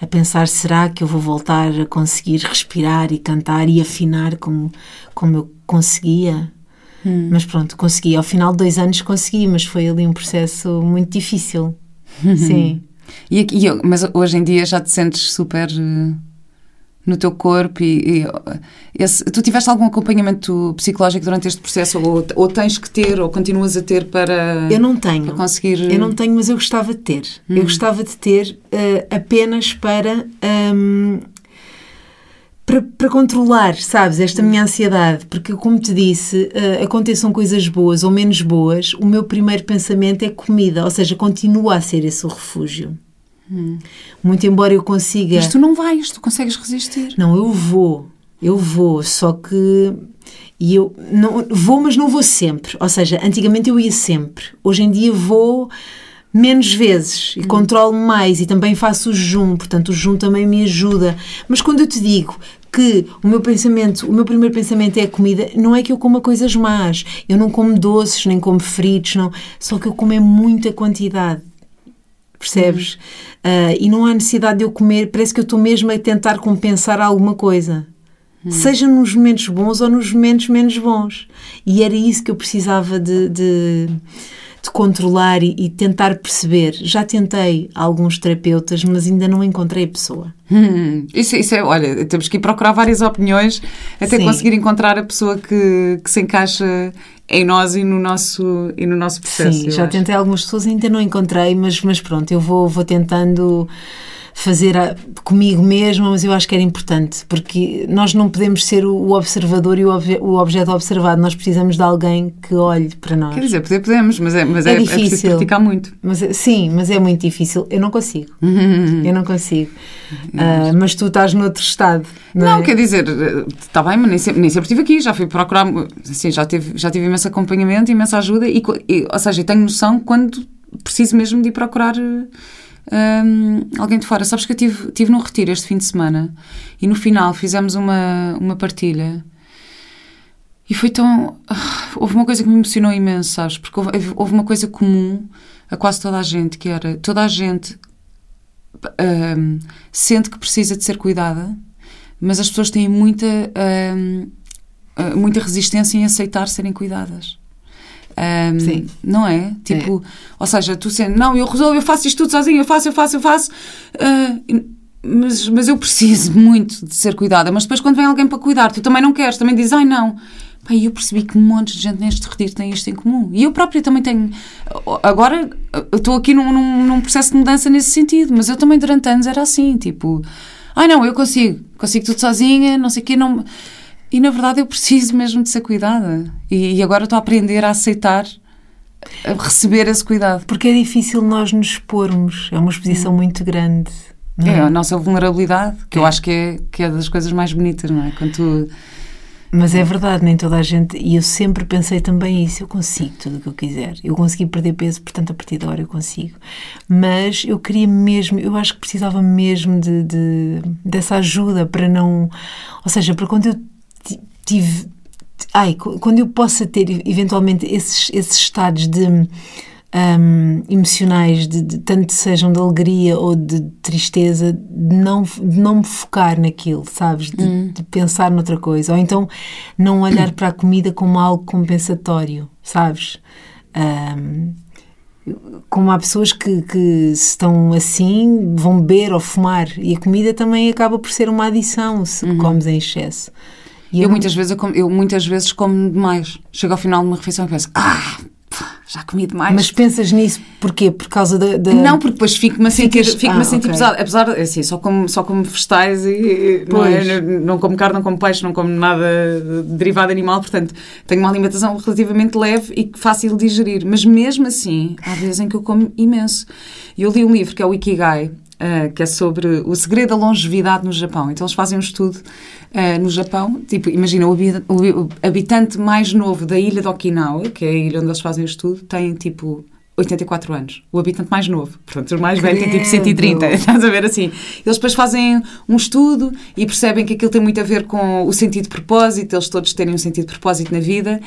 a pensar: será que eu vou voltar a conseguir respirar e cantar e afinar como, como eu conseguia? Hum. Mas pronto, consegui. Ao final de dois anos consegui, mas foi ali um processo muito difícil. [LAUGHS] Sim. E, e, mas hoje em dia já te sentes super. No teu corpo e, e esse, tu tiveste algum acompanhamento psicológico durante este processo ou, ou, tens que ter ou continuas a ter para eu não tenho conseguir eu não tenho mas eu gostava de ter hum. eu gostava de ter uh, apenas para um, para, para, controlar, sabes, esta minha ansiedade, porque como te disse, uh, aconteçam coisas boas ou menos boas, o meu primeiro pensamento é comida, ou seja, continua a ser esse o refúgio. Hum. Muito embora eu consiga. Mas tu não vais, tu consegues resistir. Não, eu vou. Eu vou, só que. E eu não, vou, mas não vou sempre. Ou seja, antigamente eu ia sempre. Hoje em dia vou menos vezes e controlo mais e também faço o jejum, portanto o jejum também me ajuda. Mas quando eu te digo que o meu pensamento, o meu primeiro pensamento é a comida, não é que eu coma coisas más. Eu não como doces, nem como fritos, não. Só que eu como é muita quantidade. Percebes? Uh, e não há necessidade de eu comer, parece que eu estou mesmo a tentar compensar alguma coisa. Seja nos momentos bons ou nos momentos menos bons. E era isso que eu precisava de, de, de controlar e, e, tentar perceber. Já tentei alguns terapeutas, mas ainda não encontrei a pessoa. Hum, isso, isso é, olha, temos que ir procurar várias opiniões até Sim. conseguir encontrar a pessoa que, que se encaixa em nós e no nosso, e no nosso processo. Sim, já acho. tentei algumas pessoas, ainda não encontrei, mas, mas pronto, eu vou, vou tentando fazer a, comigo mesma, mas eu acho que era importante, porque nós não podemos ser o, observador e o, obje, o, objeto observado, nós precisamos de alguém que olhe para nós. Quer dizer, poder podemos, mas é, mas é, é difícil. É preciso praticar muito. Mas, sim, mas é muito difícil. Eu não consigo. eu não consigo. [LAUGHS] Uh, mas tu estás noutro estado. Não, não é? quer dizer, está bem, mas nem sempre, nem sempre estive aqui, já fui procurar, assim, já tive, já tive imenso acompanhamento, imensa ajuda, e, e, ou seja, tenho noção quando preciso mesmo de ir procurar um, alguém de fora. Sabes que eu tive, tive num retiro este fim de semana e no final fizemos uma, uma partilha. E foi tão. Ah, houve uma coisa que me emocionou imenso, sabes? Porque houve, houve uma coisa comum a quase toda a gente, que era toda a gente um, sente que precisa de ser cuidada, mas as pessoas têm muita, um, ah, muita resistência em aceitar serem cuidadas. Um, Sim. Não é? Tipo, é. ou seja, tu sendo, não, eu resolvo, eu faço isto tudo sozinho, eu faço, eu faço, eu faço. Uh, mas, mas eu preciso [LAUGHS] muito de ser cuidada. Mas depois, quando vem alguém para cuidar, tu também não queres, também dizes, ai não. Pai, eu percebi que um monte de gente neste retiro tem isto em comum. E eu própria também tenho. Agora, estou aqui num, num, num, processo de mudança nesse sentido, mas eu também durante anos era assim, tipo, ai não, eu consigo, consigo tudo sozinha, não sei o quê, não. E na verdade eu preciso mesmo de ser cuidada. E, e agora estou a aprender a aceitar a receber esse cuidado. Porque é difícil nós nos expormos, é uma exposição hum. muito grande. É? é? a nossa vulnerabilidade, que é. eu acho que é, que é das coisas mais bonitas, não é? Quando tu... Mas é verdade, nem toda a gente. E eu sempre pensei também isso. Eu consigo tudo o que eu quiser. Eu consegui perder peso, portanto, a partir de agora eu consigo. Mas eu queria mesmo, eu acho que precisava mesmo de, de dessa ajuda para não. Ou seja, para quando eu tive. Ai, quando eu possa ter eventualmente esses, esses estados de. Um, emocionais, de, de, tanto sejam de alegria ou de tristeza, de não, de não me focar naquilo, sabes? De, hum. de, pensar noutra coisa. Ou então não olhar para a comida como algo compensatório, sabes? Um, como há pessoas que, que estão assim, vão beber ou fumar, e a comida também acaba por ser uma adição se uhum. comes em excesso. E eu, muitas vezes, eu, como, eu muitas vezes como demais. Chego ao final de uma refeição e penso, ah, já comi demais. Mas pensas nisso porquê? Por causa da. Não, porque depois fico-me a sentir, fico ah, a sentir okay. pesado. Apesar, assim, só como, só como vegetais e não, é, não como carne, não como peixe, não como nada derivado animal, portanto tenho uma alimentação relativamente leve e fácil de digerir. Mas mesmo assim, há vezes em que eu como imenso. Eu li um livro que é o Ikigai, Uh, que é sobre o segredo da longevidade no Japão. Então eles fazem um estudo uh, no Japão, tipo, imagina, o, o, habitante mais novo da ilha de Okinawa, que é a ilha onde eles fazem o estudo, tem tipo 84 anos. O habitante mais novo. Portanto, o mais velho tem tipo 130. [LAUGHS] Estás a ver assim? Eles depois fazem um estudo e percebem que aquilo tem muito a ver com o sentido de propósito, eles todos terem um sentido de propósito na vida.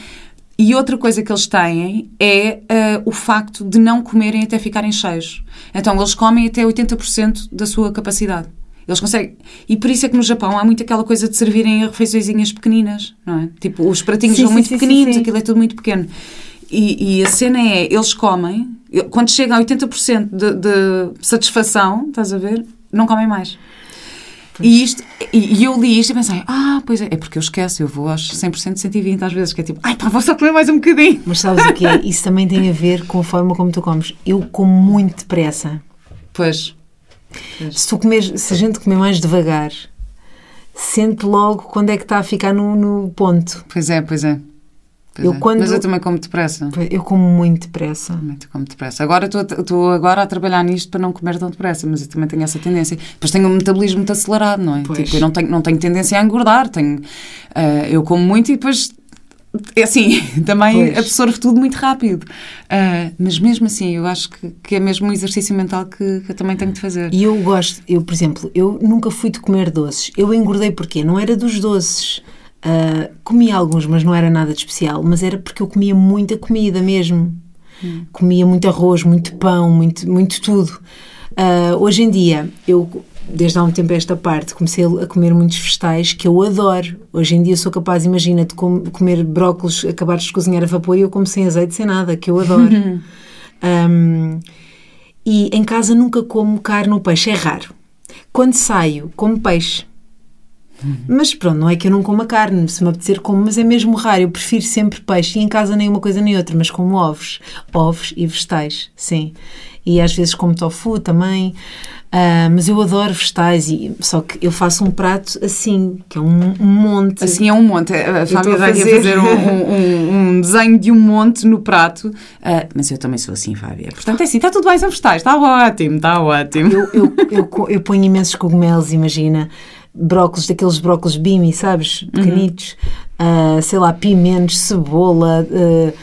E outra coisa que eles têm é uh, o facto de não comerem até ficarem cheios. Então, eles comem até 80% da sua capacidade. Eles conseguem. E por isso é que no Japão há muito aquela coisa de servirem refeiçõezinhas pequeninas, não é? Tipo, os pratinhos sim, são sim, muito sim, pequeninos, aquilo é tudo muito pequeno. E, e, a cena é, eles comem, quando chegam a 80% de, de satisfação, estás a ver, não comem mais. E, isto, e, e, eu li isto e pensei, ah, pois é, é porque eu esqueço, eu vou aos 100% 120 às vezes, que é tipo, ai, vou só comer mais um bocadinho. Mas sabes o que é? Isso também tem a ver com a forma como tu comes. Eu como muito depressa. Pois. pois. Se, tu comer, se a gente comer mais devagar, sente logo quando é que está a ficar no, no ponto. Pois é, pois é. Eu é. quando- Mas eu também como depressa. Eu como muito depressa. Também como depressa. Agora estou agora a trabalhar nisto para não comer tão depressa, mas eu também tenho essa tendência. Depois tenho um metabolismo muito acelerado, não é? Pois. Tipo, eu não tenho, não tenho tendência a engordar. Tenho, ah, eu como muito e depois. É assim, [LAUGHS] também Pois. absorvo tudo muito rápido. Ah, mas mesmo assim, eu acho que, que é mesmo um exercício mental que, que eu também tenho de fazer. E eu gosto, eu, por exemplo, eu nunca fui de comer doces. Eu engordei porque não era dos doces. Ah, comia alguns, mas não era nada de especial. Mas era porque eu comia muita comida mesmo. Comia muito arroz, muito pão, muito, muito tudo. Ah, hoje em dia, eu, desde há um tempo a esta parte, comecei a comer muitos vegetais que eu adoro. Hoje em dia sou capaz, imagina, de com- comer brócolos acabados de cozinhar a vapor e eu como sem azeite, sem nada, que eu adoro. [LAUGHS] Ahm, e em casa nunca como carne ou peixe, é raro. Quando saio, como peixe. Mas pronto, não é que eu não coma carne, se me apetecer como, mas é mesmo raro. Eu prefiro sempre peixe e em casa nem uma coisa nem outra, mas como ovos. Ovos e vegetais, sim. E às vezes como tofu também. Ah, mas eu adoro vegetais, e, só que eu faço um prato assim, que é um, um monte. Assim é um monte. A Fábio a vai a fazer. fazer [LAUGHS] um, um- um desenho de um monte no prato. Ah, mas eu também sou assim, Fábia. Portanto, é assim, está tudo bem, são vegetais. Está ótimo, está ótimo. Eu, eu, eu, eu ponho imensos cogumelos, imagina. Brócolos, daqueles brócolos bimi, sabes? Pequenitos. Ah, sei lá, pimentos, cebola. ah,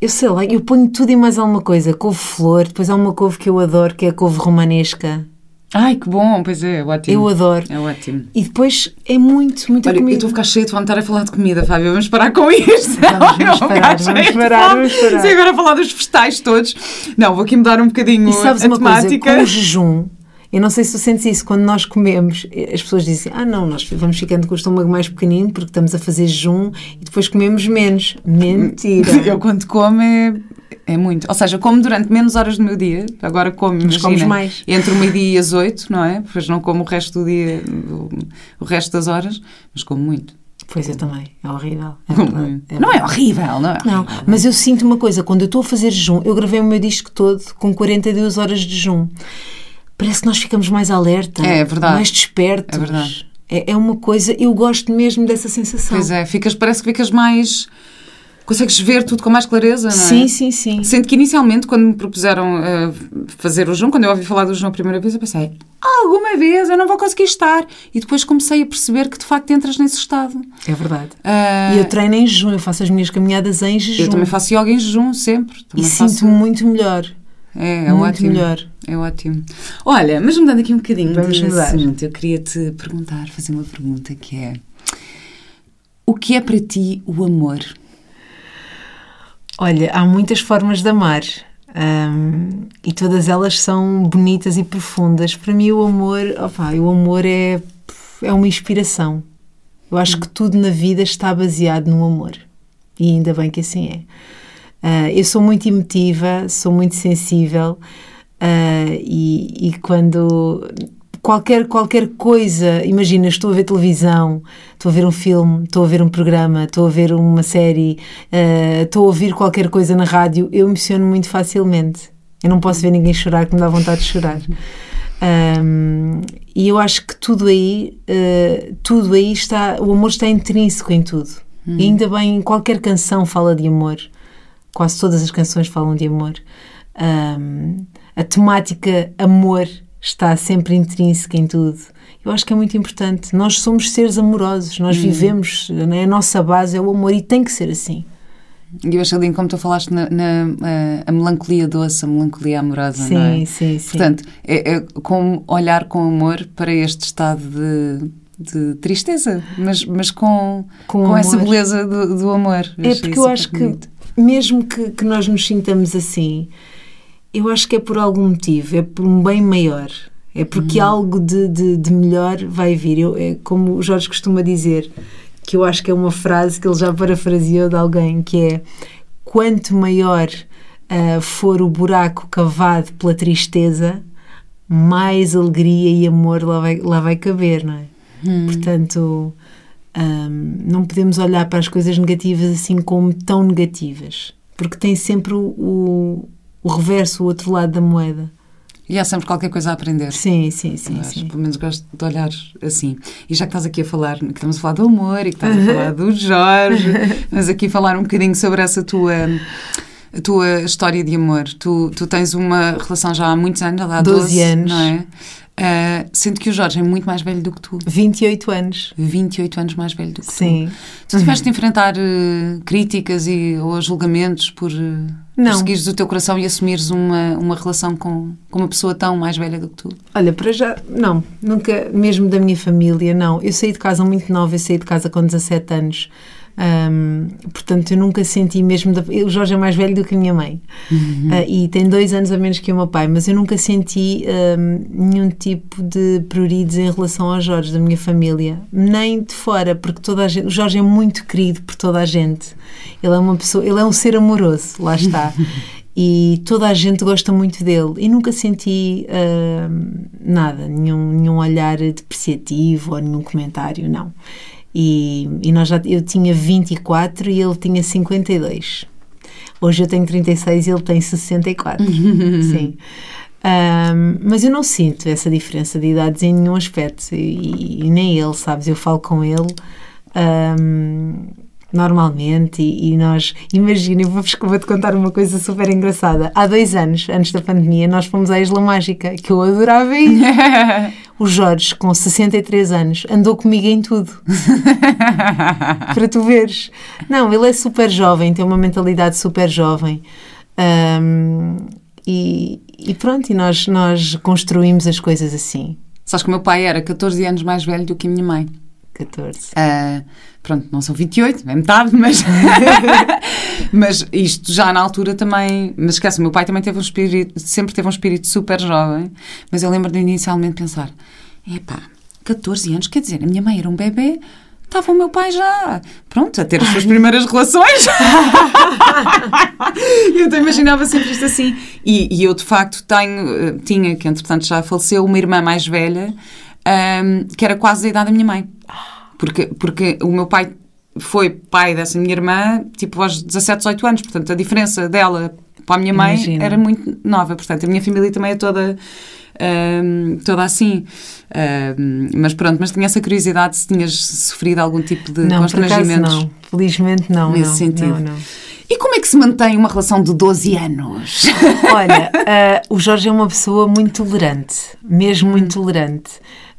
eu sei lá, eu ponho tudo e mais alguma coisa. Couve-flor. Depois há uma couve que eu adoro, que é a couve romanesca. Ai, que bom, pois é, ótimo. Eu adoro. É ótimo. E depois é muito, muita Olha, eu comida. estou a ficar cheia de vontade a falar de comida, Fábio. Vamos parar com isto. Vamos, [LAUGHS] vamos parar, vamos parar, fome. vamos parar. Sei agora falar dos vegetais todos. Não, vou aqui mudar um bocadinho E sabes a uma temática. coisa, com o jejum, eu não sei se tu sentes isso, quando nós comemos, as pessoas dizem, ah não, nós vamos ficando com o estômago mais pequenino porque estamos a fazer jejum e depois comemos menos. Mentira. [LAUGHS] Eu quando como é, é muito. Ou seja, como durante menos horas do meu dia. Agora como, Mas imagina, comes mais. entre o meio-dia e as oito, não é? Depois não como o resto do dia, o, resto das horas, mas como muito. Pois eu também, é horrível. É verdade, é não é horrível, não é Não, horrível. mas eu sinto uma coisa, quando eu estou a fazer jejum, eu gravei o meu disco todo com 42 horas de jejum. Parece que nós ficamos mais alerta, É, é mais despertos. É verdade. É, é uma coisa, eu gosto mesmo dessa sensação. Pois é, ficas, parece que ficas mais. Consegues ver tudo com mais clareza, não é? Sim, sim, sim. Sendo que inicialmente, quando me propuseram eh, fazer o João, quando eu ouvi falar do João a primeira vez, eu pensei, alguma vez eu não vou conseguir estar. E depois comecei a perceber que de facto entras nesse estado. É verdade. Ah, E eu treino em jejum, eu faço as minhas caminhadas em jejum. eu também faço yoga em jejum, sempre. E Também sinto-me faço... muito melhor. É, é muito ótimo. melhor. É ótimo. Olha, mas mudando aqui um bocadinho Vamos de mudar. assunto, eu queria te perguntar, fazer uma pergunta que é o que é para ti o amor? Olha, há muitas formas de amar. hum, e todas elas são bonitas e profundas. Para mim, o amor, opá, o amor é, é uma inspiração. Eu acho que tudo na vida está baseado no amor. E ainda bem que assim é. Ah, eu sou muito emotiva, sou muito sensível ah, e, e quando qualquer, qualquer coisa, imagina, estou a ver televisão, estou a ver um filme, estou a ver um programa, estou a ver uma série, ah, estou a ouvir qualquer coisa na rádio, eu emociono muito facilmente. Eu não posso ver ninguém chorar que me dá vontade de chorar. Um, e eu acho que tudo aí, uh, tudo aí está, o amor está intrínseco em tudo. E ainda bem, qualquer canção fala de amor. Quase todas as canções falam de amor. Um, a temática amor está sempre intrínseca em tudo. Eu acho que é muito importante. Nós somos seres amorosos, nós vivemos, né? a nossa base é o amor e tem que ser assim. E eu achei lindo como tu falaste na, na- a, a melancolia doce, a melancolia amorosa, Sim, não é? sim, sim. Portanto, é, é como olhar com amor para este estado de, de tristeza, mas, mas com, Com com, essa beleza do, do amor. É achei porque eu acho que, bonito. Mesmo que, que nós nos sintamos assim, eu acho que é por algum motivo, é por um bem maior. É porque Uhum. algo de, de, de melhor vai vir. Eu, é como o Jorge costuma dizer, que eu acho que é uma frase que ele já parafraseou de alguém, que é quanto maior ah, for o buraco cavado pela tristeza, mais alegria e amor lá vai, lá vai caber, não é? Hum. Portanto, hum, não podemos olhar para as coisas negativas assim como tão negativas, porque tem sempre o, o, o reverso, o outro lado da moeda. E há sempre qualquer coisa a aprender. Sim, sim, sim. Acho, sim. Pelo menos gosto de olhar assim. E já que estás aqui a falar, que estamos a falar do amor e que estás a [LAUGHS] falar do Jorge, vamos aqui falar um bocadinho sobre essa tua, a tua história de amor. Tu, tu tens uma relação já há muitos anos, há 12 12, anos. não é? Ah, sendo que o Jorge é muito mais velho do que tu. 28 anos. 28 anos mais velho do que Sim. tu. Tu tiveste de enfrentar eh, críticas e, ou julgamentos por, eh, por seguires o teu coração e assumires uma, uma relação com, com uma pessoa tão mais velha do que tu? Olha, para já, não, nunca, mesmo da minha família, não. Eu saí de casa muito nova, eu saí de casa com 17 anos. Ahm, portanto, eu nunca senti mesmo. Da, o Jorge é mais velho do que a minha mãe Ah, e tem dois anos a menos que o meu pai, mas eu nunca senti ahm, nenhum tipo de pruridos em relação ao Jorge, da minha família, nem de fora, porque toda a gente. O Jorge é muito querido por toda a gente. Ele é uma pessoa, ele é um ser amoroso, lá está. [LAUGHS] e toda a gente gosta muito dele e nunca senti ahm, nada, nenhum, nenhum olhar depreciativo ou nenhum comentário, não. E, e nós já, eu tinha 24 e ele tinha 52. Hoje eu tenho 36 e ele tem 64. [LAUGHS] Sim. Ahm, mas eu não sinto essa diferença de idades em nenhum aspecto e, e nem ele, sabes? Eu falo com ele ahm, normalmente e, e nós, imagina, eu vou-vos- vou-te contar uma coisa super engraçada. Há dois anos, antes da pandemia, nós fomos à Isla Mágica, que eu adorava ir. [LAUGHS] O Jorge, com 63 anos, andou comigo em tudo. [LAUGHS] Para tu veres. Não, ele é super jovem, tem uma mentalidade super jovem. Ahm, e, e pronto, e nós, nós construímos as coisas assim. Sabes que o meu pai era 14 anos mais velho do que a minha mãe. 14. Ah, pronto, não são 28, é metade, [LAUGHS] mas. mas isto já na altura também. Mas esquece, o meu pai também teve um espírito, sempre teve um espírito super jovem. Mas eu lembro de inicialmente pensar: epá, 14 anos, quer dizer, a minha mãe era um bebê. Estava o meu pai já, pronto, a ter as suas [LAUGHS] primeiras relações. [LAUGHS] eu te imaginava sempre isto assim. E, e eu, de facto, tenho, eh, tinha, que entretanto já faleceu, uma irmã mais velha, ahm, que era quase da idade da minha mãe. Porque, porque o meu pai foi pai dessa minha irmã, tipo, aos 17, 18 anos. Portanto, a diferença dela para a minha mãe Imagino. era muito nova. Portanto, a minha família também é toda... ahm, toda assim Ahm, mas pronto, mas tinha essa curiosidade se tinhas sofrido algum tipo de Não, por acaso constrangimentos não. Felizmente não. nesse não, sentido. Não, não. E como é que se mantém uma relação de 12 anos? Olha, [LAUGHS] ah, o Jorge é uma pessoa muito tolerante, mesmo muito tolerante.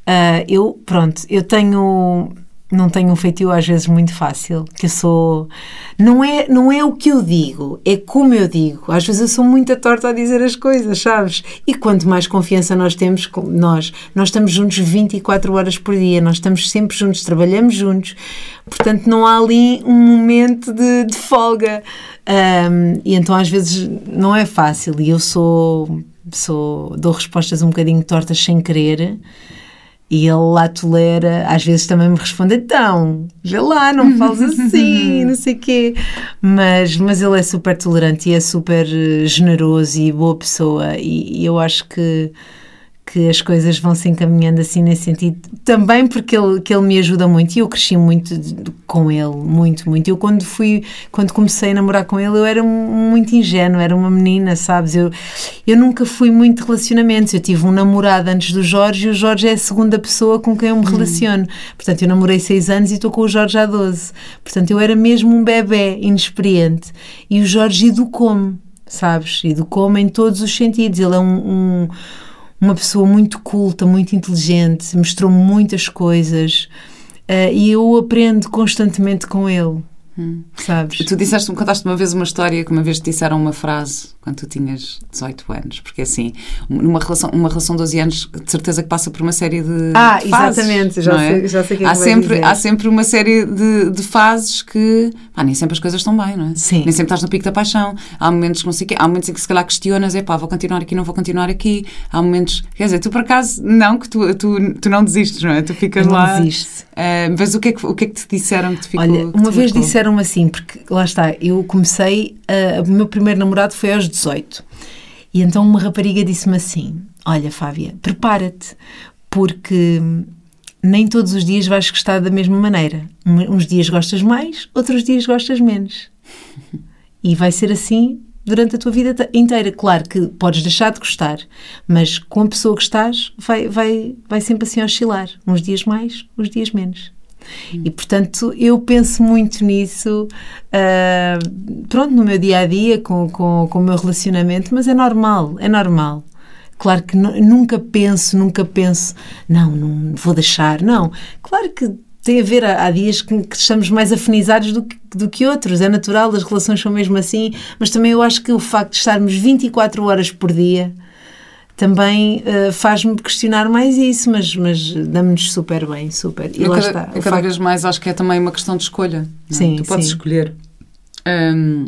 Ah, eu, pronto, eu tenho. Não tenho um feitio às vezes muito fácil, que eu sou. Não é, não é o que eu digo, é como eu digo. Às vezes eu sou muito torta a dizer as coisas, sabes? E quanto mais confiança nós temos, nós, nós estamos juntos 24 horas por dia, nós estamos sempre juntos, trabalhamos juntos, portanto não há ali um momento de, de folga. Ahm, e então às vezes não é fácil e eu sou, sou dou respostas um bocadinho tortas sem querer e ele lá tolera, às vezes também me responde então, vê lá, não me [LAUGHS] fales assim, não sei o quê. Mas, mas ele é super tolerante e é super eh, generoso e boa pessoa. E, e eu acho que que as coisas vão se encaminhando assim nesse sentido. Também porque ele, que ele me ajuda muito e eu cresci muito com ele, muito, muito. Eu quando fui, quando comecei a namorar com ele, eu era muito ingênua, era uma menina, sabes? Eu, eu nunca fui muito de relacionamentos. Eu tive um namorado antes do Jorge e o Jorge é a segunda pessoa com quem eu me relaciono. Portanto, eu namorei seis anos e estou com o Jorge há 12. Portanto, eu era mesmo um bebê inexperiente. E o Jorge educou-me, sabes? Educou-me em todos os sentidos. Ele é um- um uma pessoa muito culta, muito inteligente, mostrou muitas coisas eh, e eu aprendo constantemente com ele, sabes? tu disseste, contaste uma vez uma história que uma vez te disseram uma frase quando tu tinhas 18 anos, porque assim, numa relação, uma relação de 12 anos, de certeza que passa por uma série de Ah, de fases, exatamente, já não é? sei- já sei o que é há que vai sempre dizer. Há sempre uma série de, de fases que, pá, nem sempre as coisas estão bem, não é? Sim. Nem sempre estás no pico da paixão, há momentos que não sei quê, há momentos em que se calhar questionas, é pá, vou continuar aqui, não vou continuar aqui, há momentos, quer dizer, tu por acaso, não, que tu, tu, tu não desistes, não é? Tu ficas não lá... desisto. Ah, mas o que, é que, o que é que te disseram que te ficou? Olha, que uma vez marcou? disseram assim, porque lá está, eu comecei, a- o meu primeiro namorado foi aos 18. E então uma rapariga disse-me assim: Olha, Fábia, prepara-te, porque nem todos os dias vais gostar da mesma maneira. Uns dias gostas mais, outros dias gostas menos. E vai ser assim durante a tua vida inteira. Claro que podes deixar de gostar, mas com a pessoa que estás, vai, vai, vai sempre assim oscilar. Uns dias mais, uns dias menos. E portanto, eu penso muito nisso, ah, pronto, no meu dia a dia, com, com, com o meu relacionamento, mas é normal, é normal. Claro que nu- nunca penso, nunca penso, não, não vou deixar, não. Claro que tem a ver, há, há dias que, que estamos mais afinizados do que, do que outros, é natural, as relações são mesmo assim, mas também eu acho que o facto de estarmos 24 horas por dia também eh, faz-me questionar mais isso, mas, mas damos-nos super bem, super. E Eu lá cada, está. eu cada facto- vez mais acho que é também uma questão de escolha. é? Sim, tu podes sim. escolher. Hum,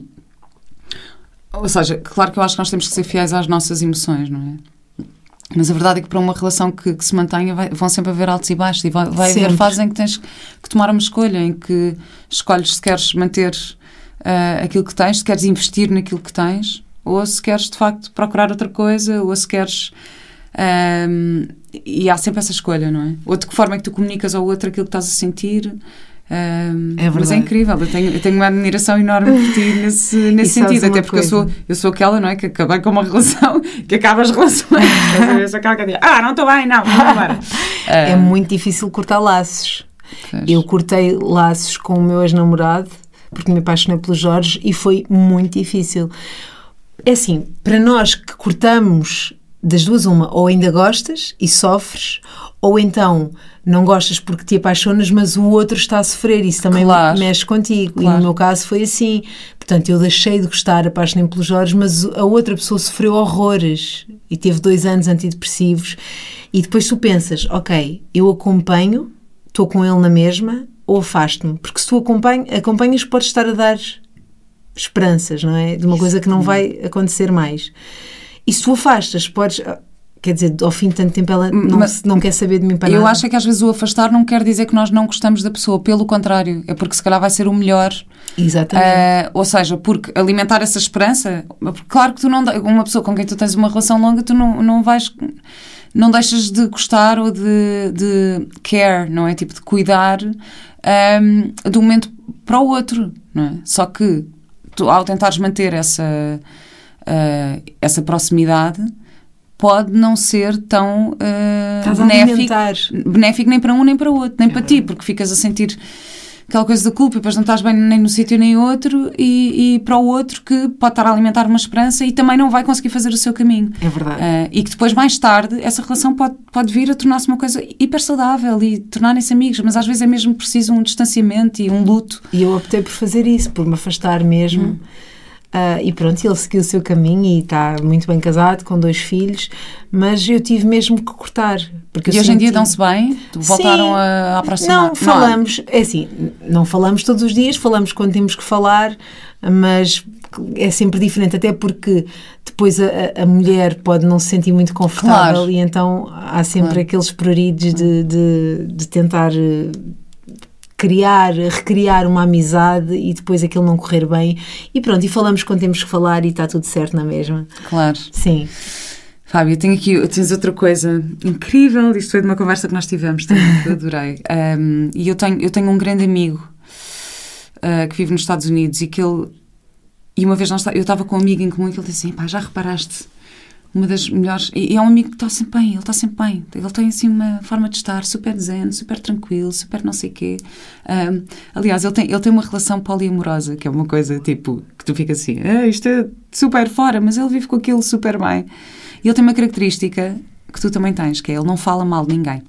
ou seja, claro que eu acho que nós temos que ser fiéis às nossas emoções, não é? Mas a verdade é que para uma relação que, que se mantenha vai- vão sempre haver altos e baixos e vai, vai haver fases em que tens que tomar uma escolha, em que escolhes se queres manter ah, aquilo que tens, se queres investir naquilo que tens, ou se queres de facto procurar outra coisa, ou se queres. ahm, e há sempre essa escolha, não é? Ou de que forma é que tu comunicas ao outro aquilo que estás a sentir. ahm, É mas é incrível, eu tenho, eu tenho uma admiração enorme por ti nesse, [LAUGHS] nesse sentido, até porque eu sou, eu sou aquela, não é? Que acabei com uma relação, [LAUGHS] que acaba as relações. [LAUGHS] Ver? Sou aquela que diz, ah, não estou bem, não, vamos embora. É Ah, muito difícil cortar laços. pois. Eu cortei laços com o meu ex-namorado porque me apaixonei pelo Jorge e foi muito difícil. É assim, para nós que cortamos das duas uma, ou ainda gostas e sofres, ou então não gostas porque te apaixonas, mas o outro está a sofrer, isso também Claro. mexe contigo. E Claro. no meu caso foi assim. Portanto, eu deixei de gostar, apaixonei pelo Jorge, mas a outra pessoa sofreu horrores e teve dois anos antidepressivos. E depois tu pensas, ok, eu acompanho, estou com ele na mesma, ou afasto-me. Porque se tu acompanha, acompanhas, podes estar a dar esperanças, não é? De uma coisa que não vai acontecer mais. E se tu afastas, podes. Quer dizer, ao fim de tanto tempo ela não, Mas- se- não quer saber de mim para Eu nada. acho é que às vezes o afastar não quer dizer que nós não gostamos da pessoa, pelo contrário, é porque se calhar vai ser o melhor. Exatamente. Ah, ou seja, porque alimentar essa esperança, porque claro que tu não, uma pessoa com quem tu tens uma relação longa, tu não, não vais, não deixas de gostar ou de, de care, não é? Tipo, de cuidar ahm, de um momento para o outro, não é? Só que tu, ao tentares manter essa, ah, essa proximidade, pode não ser tão a benéfico benéfico nem para um nem para o outro, nem para ti, porque ficas a sentir aquela coisa da culpa e depois não estás bem nem no sítio nem outro e, e para o outro que pode estar a alimentar uma esperança e também não vai conseguir fazer o seu caminho. É verdade. Ah, e que depois, mais tarde, essa relação pode, pode vir a tornar-se uma coisa hiper saudável e tornarem-se amigos, mas às vezes é mesmo preciso um distanciamento e um luto. E eu optei por fazer isso, por me afastar mesmo. Hum. Ah, e pronto, ele seguiu o seu caminho e está muito bem casado, com dois filhos, mas eu tive mesmo que cortar. Porque e hoje em dia senti- dão-se bem? Voltaram Sim. a, aproximar? Não, falamos, é assim, não falamos todos os dias, falamos quando temos que falar, mas é sempre diferente, até porque depois a, a- a mulher pode não se sentir muito confortável Claro. e então há sempre Claro. aqueles pruridos de, de, de tentar eh, criar, recriar uma amizade e depois aquilo não correr bem. E pronto, e falamos quando temos que falar e está tudo certo na mesma. Claro. Sim. Fábio, eu tenho aqui, tens outra coisa incrível, isto foi de uma conversa que nós tivemos, também, que adorei. [LAUGHS] Um, e eu tenho, eu tenho um grande amigo uh, que vive nos Estados Unidos e que ele. E uma vez nós, eu estava com um amigo em comum e ele disse assim: pá, já reparaste? Uma das melhores. E, é um amigo que está sempre bem, ele está sempre bem. Ele tem assim uma forma de estar super zen, super tranquilo, super não sei quê. Um, aliás, ele tem, ele tem uma relação poliamorosa, que é uma coisa tipo que tu ficas assim: ah, isto é super fora, mas ele vive com aquilo super bem. E ele tem uma característica que tu também tens, que é ele não fala mal de ninguém.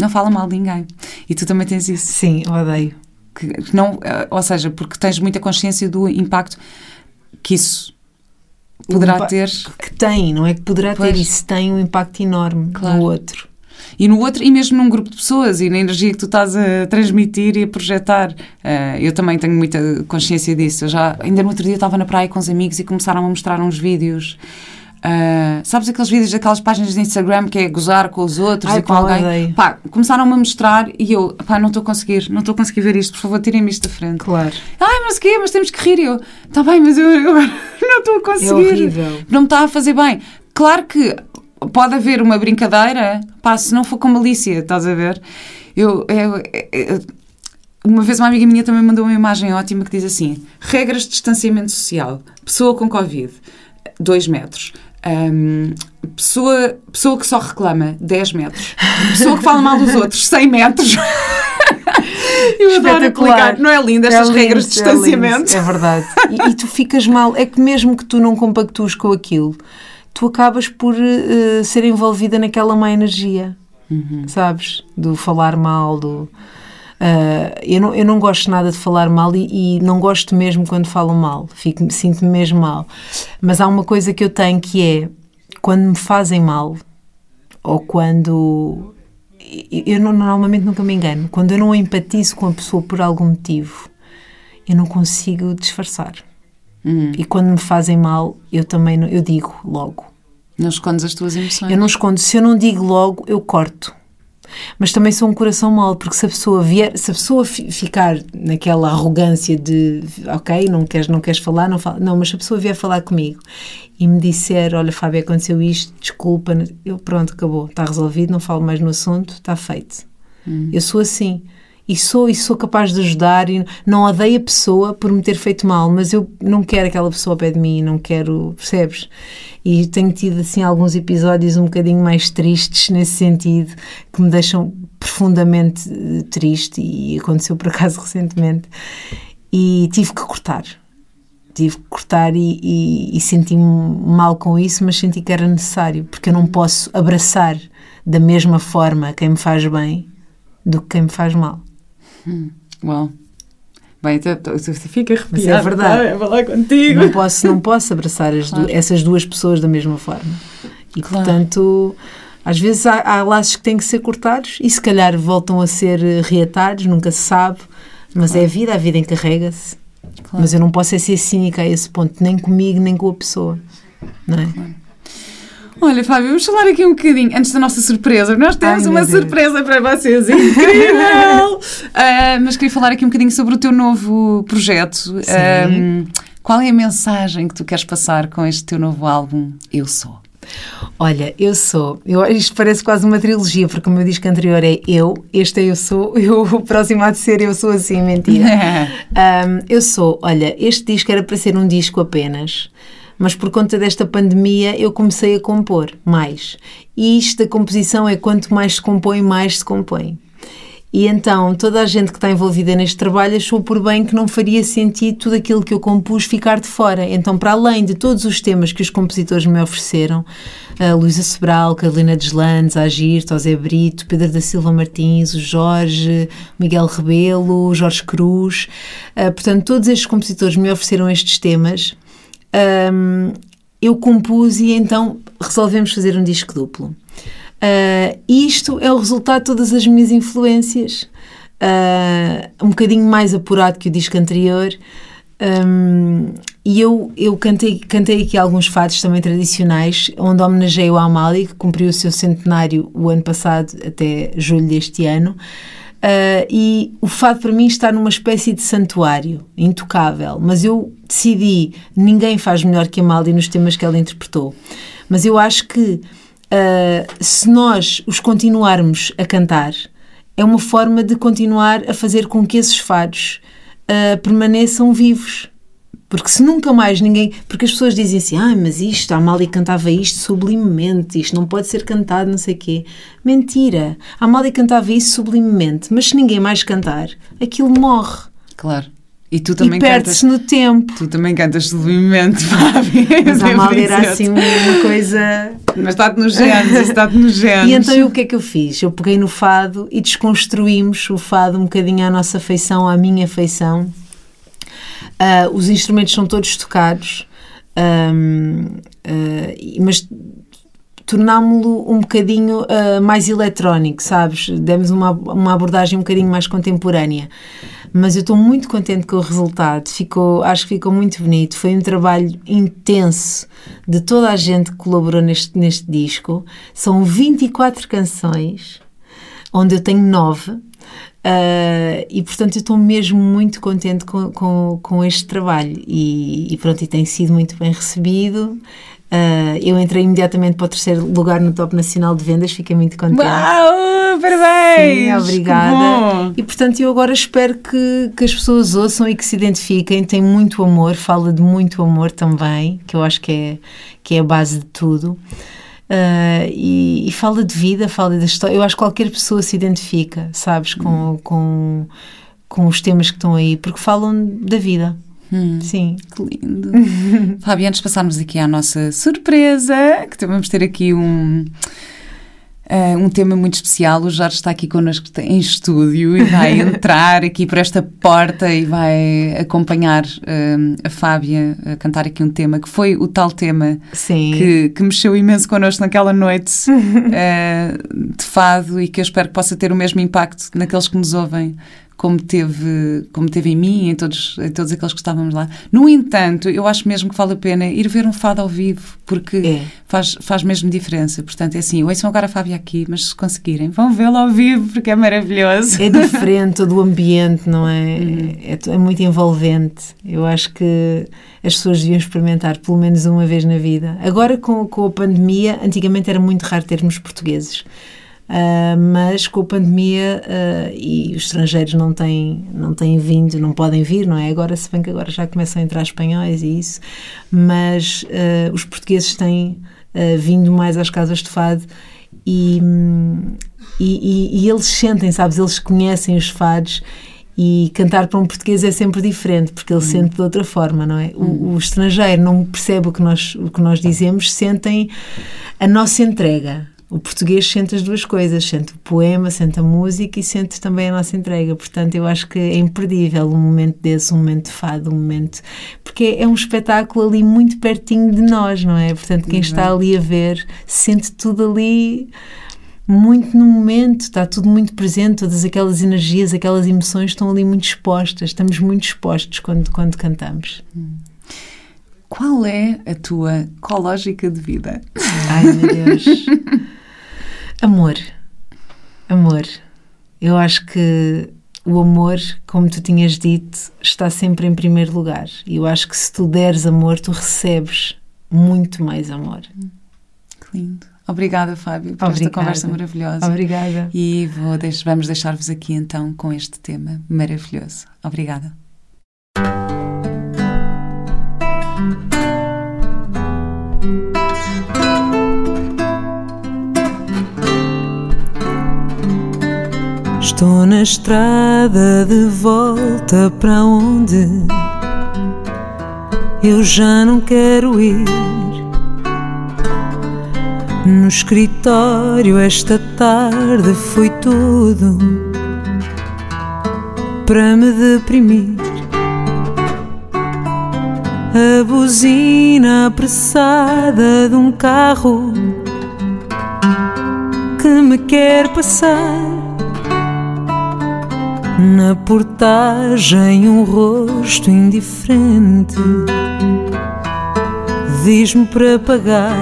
Não fala mal de ninguém. E tu também tens isso. Sim, odeio. Que que não, eh, ou seja, porque tens muita consciência do impacto que isso poderá impa- ter. Que tem, não é que poderá Pois. ter, isso tem um impacto enorme Claro. no outro. E no outro, e mesmo num grupo de pessoas, e na energia que tu estás a transmitir e a projetar. Eh, eu também tenho muita consciência disso. Eu já, ainda no outro dia estava na praia com os amigos e começaram a mostrar uns vídeos. Eh, sabes aqueles vídeos daquelas páginas de Instagram que é gozar com os outros Ai, e com alguém? odeio. Pá, começaram a mostrar e eu, pá, não estou a conseguir, não estou a conseguir ver isto, por favor, tirem-me isto da frente. Claro. Ai, mas o quê? Mas temos que rir. E eu, está bem, mas eu, eu [LAUGHS] não estou a conseguir. É horrível. Não me está a fazer bem. Claro que pode haver uma brincadeira, pá, se não for com malícia, estás a ver? Eu, eu- eu- uma vez uma amiga minha também mandou uma imagem ótima que diz assim: regras de distanciamento social, pessoa com Covid, 2 metros. Um, pessoa, pessoa que só reclama 10 metros, pessoa que fala mal dos outros 100 metros. [LAUGHS] Eu adoro aplicar, não é lindo estas é regras de distanciamento? É, é verdade. E, e, tu ficas mal, é que mesmo que tu não compactues com aquilo, tu acabas por uh, ser envolvida naquela má energia, uhum. sabes? Do falar mal, do. Uh, eu, não, eu não gosto nada de falar mal e, e não gosto mesmo quando falam mal, sinto-me mesmo mal. Mas há uma coisa que eu tenho que é quando me fazem mal ou quando eu não, normalmente nunca me engano. Quando eu não empatizo com a pessoa por algum motivo, eu não consigo disfarçar. Hum. E quando me fazem mal, eu também não, eu digo logo. Não escondes as tuas emoções? Eu não escondo. Se eu não digo logo, eu corto. Mas também sou um coração mau, porque se a pessoa vier, se a pessoa ficar naquela arrogância de ok, não queres, não queres falar, não fala, não, mas se a pessoa vier falar comigo e me disser, olha Fábio, aconteceu isto, desculpa, eu pronto, acabou, está resolvido, não falo mais no assunto, está feito. Hum. Eu sou assim e sou e sou capaz de ajudar e não odeio a pessoa por me ter feito mal, mas eu não quero aquela pessoa ao pé de mim, não quero, percebes? E tenho tido assim alguns episódios um bocadinho mais tristes nesse sentido, que me deixam profundamente eh, triste e aconteceu por acaso [LAUGHS] recentemente e tive que cortar. Tive que cortar e, e, e senti-me mal com isso, mas senti que era necessário, porque eu não posso abraçar da mesma forma quem me faz bem do que quem me faz mal. Hum, uau. Bem, você fica arrepiado. Mas é verdade. Tá? falar contigo. Não posso, não posso abraçar claro. du essas duas pessoas da mesma forma. E, claro. portanto, às vezes há, há, laços que têm que ser cortados e se calhar voltam a ser reatados, nunca se sabe. Mas claro. é a vida, a vida encarrega-se. Mas eu não posso é ser cínica a esse ponto, nem comigo, nem com a pessoa. Não é? Olha, Fábio, vamos falar aqui um bocadinho, antes da nossa surpresa. Nós temos Ai, uma surpresa para vocês, incrível! uh, [LAUGHS] mas queria falar aqui um bocadinho sobre o teu novo projeto. Um, qual é a mensagem que tu queres passar com este teu novo álbum, Eu Sou? Olha, eu sou. Eu, isto parece quase uma trilogia, porque o meu disco anterior é eu, este é eu sou, [LAUGHS] eu, o próximo há de ser eu sou assim, mentira. [LAUGHS] um, eu sou. Olha, este disco era para ser um disco apenas mas por conta desta pandemia eu comecei a compor mais. E isto da composição é quanto mais se compõe, mais se compõe. E então toda a gente que está envolvida neste trabalho achou por bem que não faria sentido tudo aquilo que eu compus ficar de fora. Então, para além de todos os temas que os compositores me ofereceram, a Luísa Sobral, Carolina Deslandes, Agir, José Brito, Pedro da Silva Martins, o Jorge, Miguel Rebelo, Jorge Cruz, uh, portanto, todos estes compositores me ofereceram estes temas um, eu compus e então resolvemos fazer um disco duplo. Uh, isto é o resultado de todas as minhas influências, uh, um bocadinho mais apurado que o disco anterior. Um, e eu, eu cantei, cantei aqui alguns fados também tradicionais, onde homenageio a Amália, que cumpriu o seu centenário o ano passado, até julho deste ano. Uh, e o fado para mim está numa espécie de santuário, intocável. Mas eu decidi, ninguém faz melhor que a Amália nos temas que ela interpretou. Mas eu acho que uh, se nós os continuarmos a cantar, é uma forma de continuar a fazer com que esses fados uh, permaneçam vivos. Porque se nunca mais ninguém. Porque as pessoas dizem assim, ah, mas isto, a Amália cantava isto sublimemente, isto não pode ser cantado, não sei o quê. Mentira! A Amália cantava isso sublimemente, mas se ninguém mais cantar, aquilo morre. Claro. E tu também e perde-se no tempo. Tu também cantas sublimemente, [LAUGHS] Fábio. Mas a Amália era assim uma coisa. Mas está-te nos genes, está-te nos [LAUGHS] genes. E então o que é que eu fiz? Eu peguei no fado e desconstruímos o fado um bocadinho à nossa feição, à minha feição Uh, os instrumentos são todos tocados, um, uh, mas tornámo-lo um bocadinho uh, mais eletrónico, sabes? Demos uma, uma abordagem um bocadinho mais contemporânea. Mas eu estou muito contente com o resultado, ficou, acho que ficou muito bonito. Foi um trabalho intenso de toda a gente que colaborou neste, neste disco. São 24 canções, onde eu tenho nove Uh, e portanto eu estou mesmo muito contente com, com, com este trabalho e, e, pronto, e tem sido muito bem recebido. Uh, eu entrei imediatamente para o terceiro lugar no Top Nacional de Vendas, fiquei muito contente. Uau, parabéns! Sim, obrigada. E portanto eu agora espero que, que as pessoas ouçam e que se identifiquem. Tem muito amor, fala de muito amor também, que eu acho que é, que é a base de tudo. Uh, e, e, fala de vida, fala da história. Eu acho que qualquer pessoa se identifica, sabes, com, hum. com, com os temas que estão aí, porque falam da vida. Hum, Sim. Que lindo. [LAUGHS] Fábio, antes de passarmos aqui à nossa surpresa, que vamos ter aqui um. Uh, um tema muito especial. O Jorge está aqui connosco em estúdio e vai [LAUGHS] entrar aqui por esta porta e vai acompanhar uh, a Fábia a cantar aqui um tema que foi o tal tema que, que, mexeu imenso connosco naquela noite uh, [LAUGHS] de fado e que eu espero que possa ter o mesmo impacto naqueles que nos ouvem como teve, como teve em mim, em todos, em todos aqueles que estávamos lá. No entanto, eu acho mesmo que vale a pena ir ver um fado ao vivo, porque é. faz, faz mesmo diferença. Portanto, é assim, ouçam agora a Fábia aqui, mas se conseguirem, vão vê-lo ao vivo, porque é maravilhoso. É diferente do ambiente, não é? Uhum. é? É muito envolvente. Eu acho que as pessoas deviam experimentar pelo menos uma vez na vida. Agora, com, com a pandemia, antigamente era muito raro termos portugueses. Uh, mas com a pandemia uh, e os estrangeiros não têm, não têm vindo, não podem vir, não é? Agora, se bem que agora já começam a entrar espanhóis e isso, mas uh, os portugueses têm vindo mais às casas de fado e, e, e, e eles sentem, sabes? Eles conhecem os fados e cantar para um português é sempre diferente, porque ele hum. sente de outra forma, não é? O, hum. o, estrangeiro não percebe o que, nós, o que nós dizemos, sentem a nossa entrega. O português sente as duas coisas, sente o poema, sente a música e sente também a nossa entrega. Portanto, eu acho que é imperdível um momento desse, um momento de fado, um momento. Porque é um espetáculo ali muito pertinho de nós, não é? Portanto, quem está ali a ver sente tudo ali muito no momento, está tudo muito presente, todas aquelas energias, aquelas emoções estão ali muito expostas, estamos muito expostos quando, quando cantamos. Qual é a tua cológica de vida? Ai meu Deus! [LAUGHS] Amor. Amor. Eu acho que o amor, como tu tinhas dito, está sempre em primeiro lugar. E eu acho que se tu deres amor, tu recebes muito mais amor. Que lindo. Obrigada, Fábio, por Obrigada. esta conversa maravilhosa. Obrigada. E vou, vamos deixar-vos aqui então com este tema maravilhoso. Obrigada. Estou na estrada de volta para onde eu já não quero ir. No escritório esta tarde foi tudo para me deprimir. A buzina apressada de um carro que me quer passar na portagem um rosto indiferente. Diz-me para pagar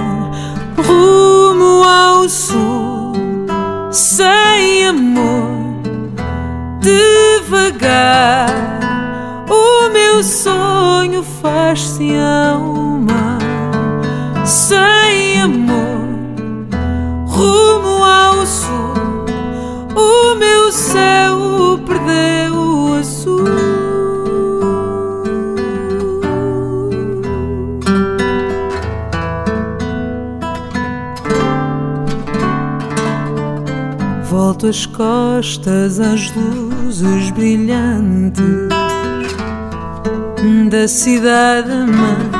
rumo ao sul Sem amor, devagar. O meu sonho faz-se ao mar Sem amor, rumo ao sul. O meu céu Volto as costas às luzes brilhantes da cidade mãe.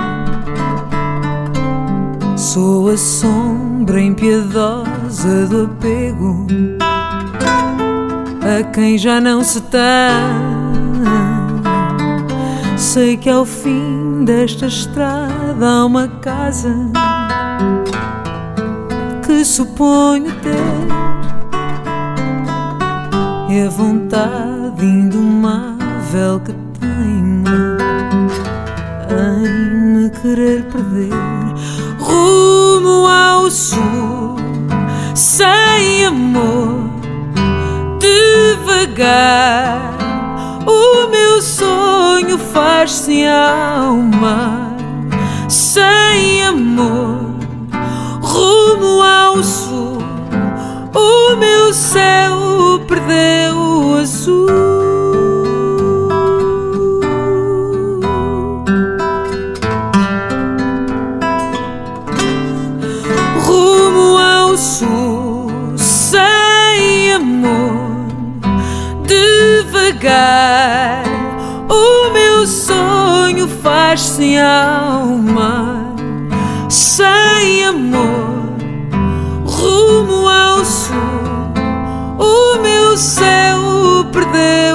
Sou a sombra impiedosa do apego a quem já não se tem. Sei que ao fim desta estrada há uma casa que suponho ter e a vontade indomável que tenho em me querer perder rumo ao sul sem amor Devagar, o meu sonho faz-se ao mar, sem amor, rumo ao sul. O meu céu perdeu o azul. rumo ao sul, sem amor, devagar. O meu sonho faz-se ao céu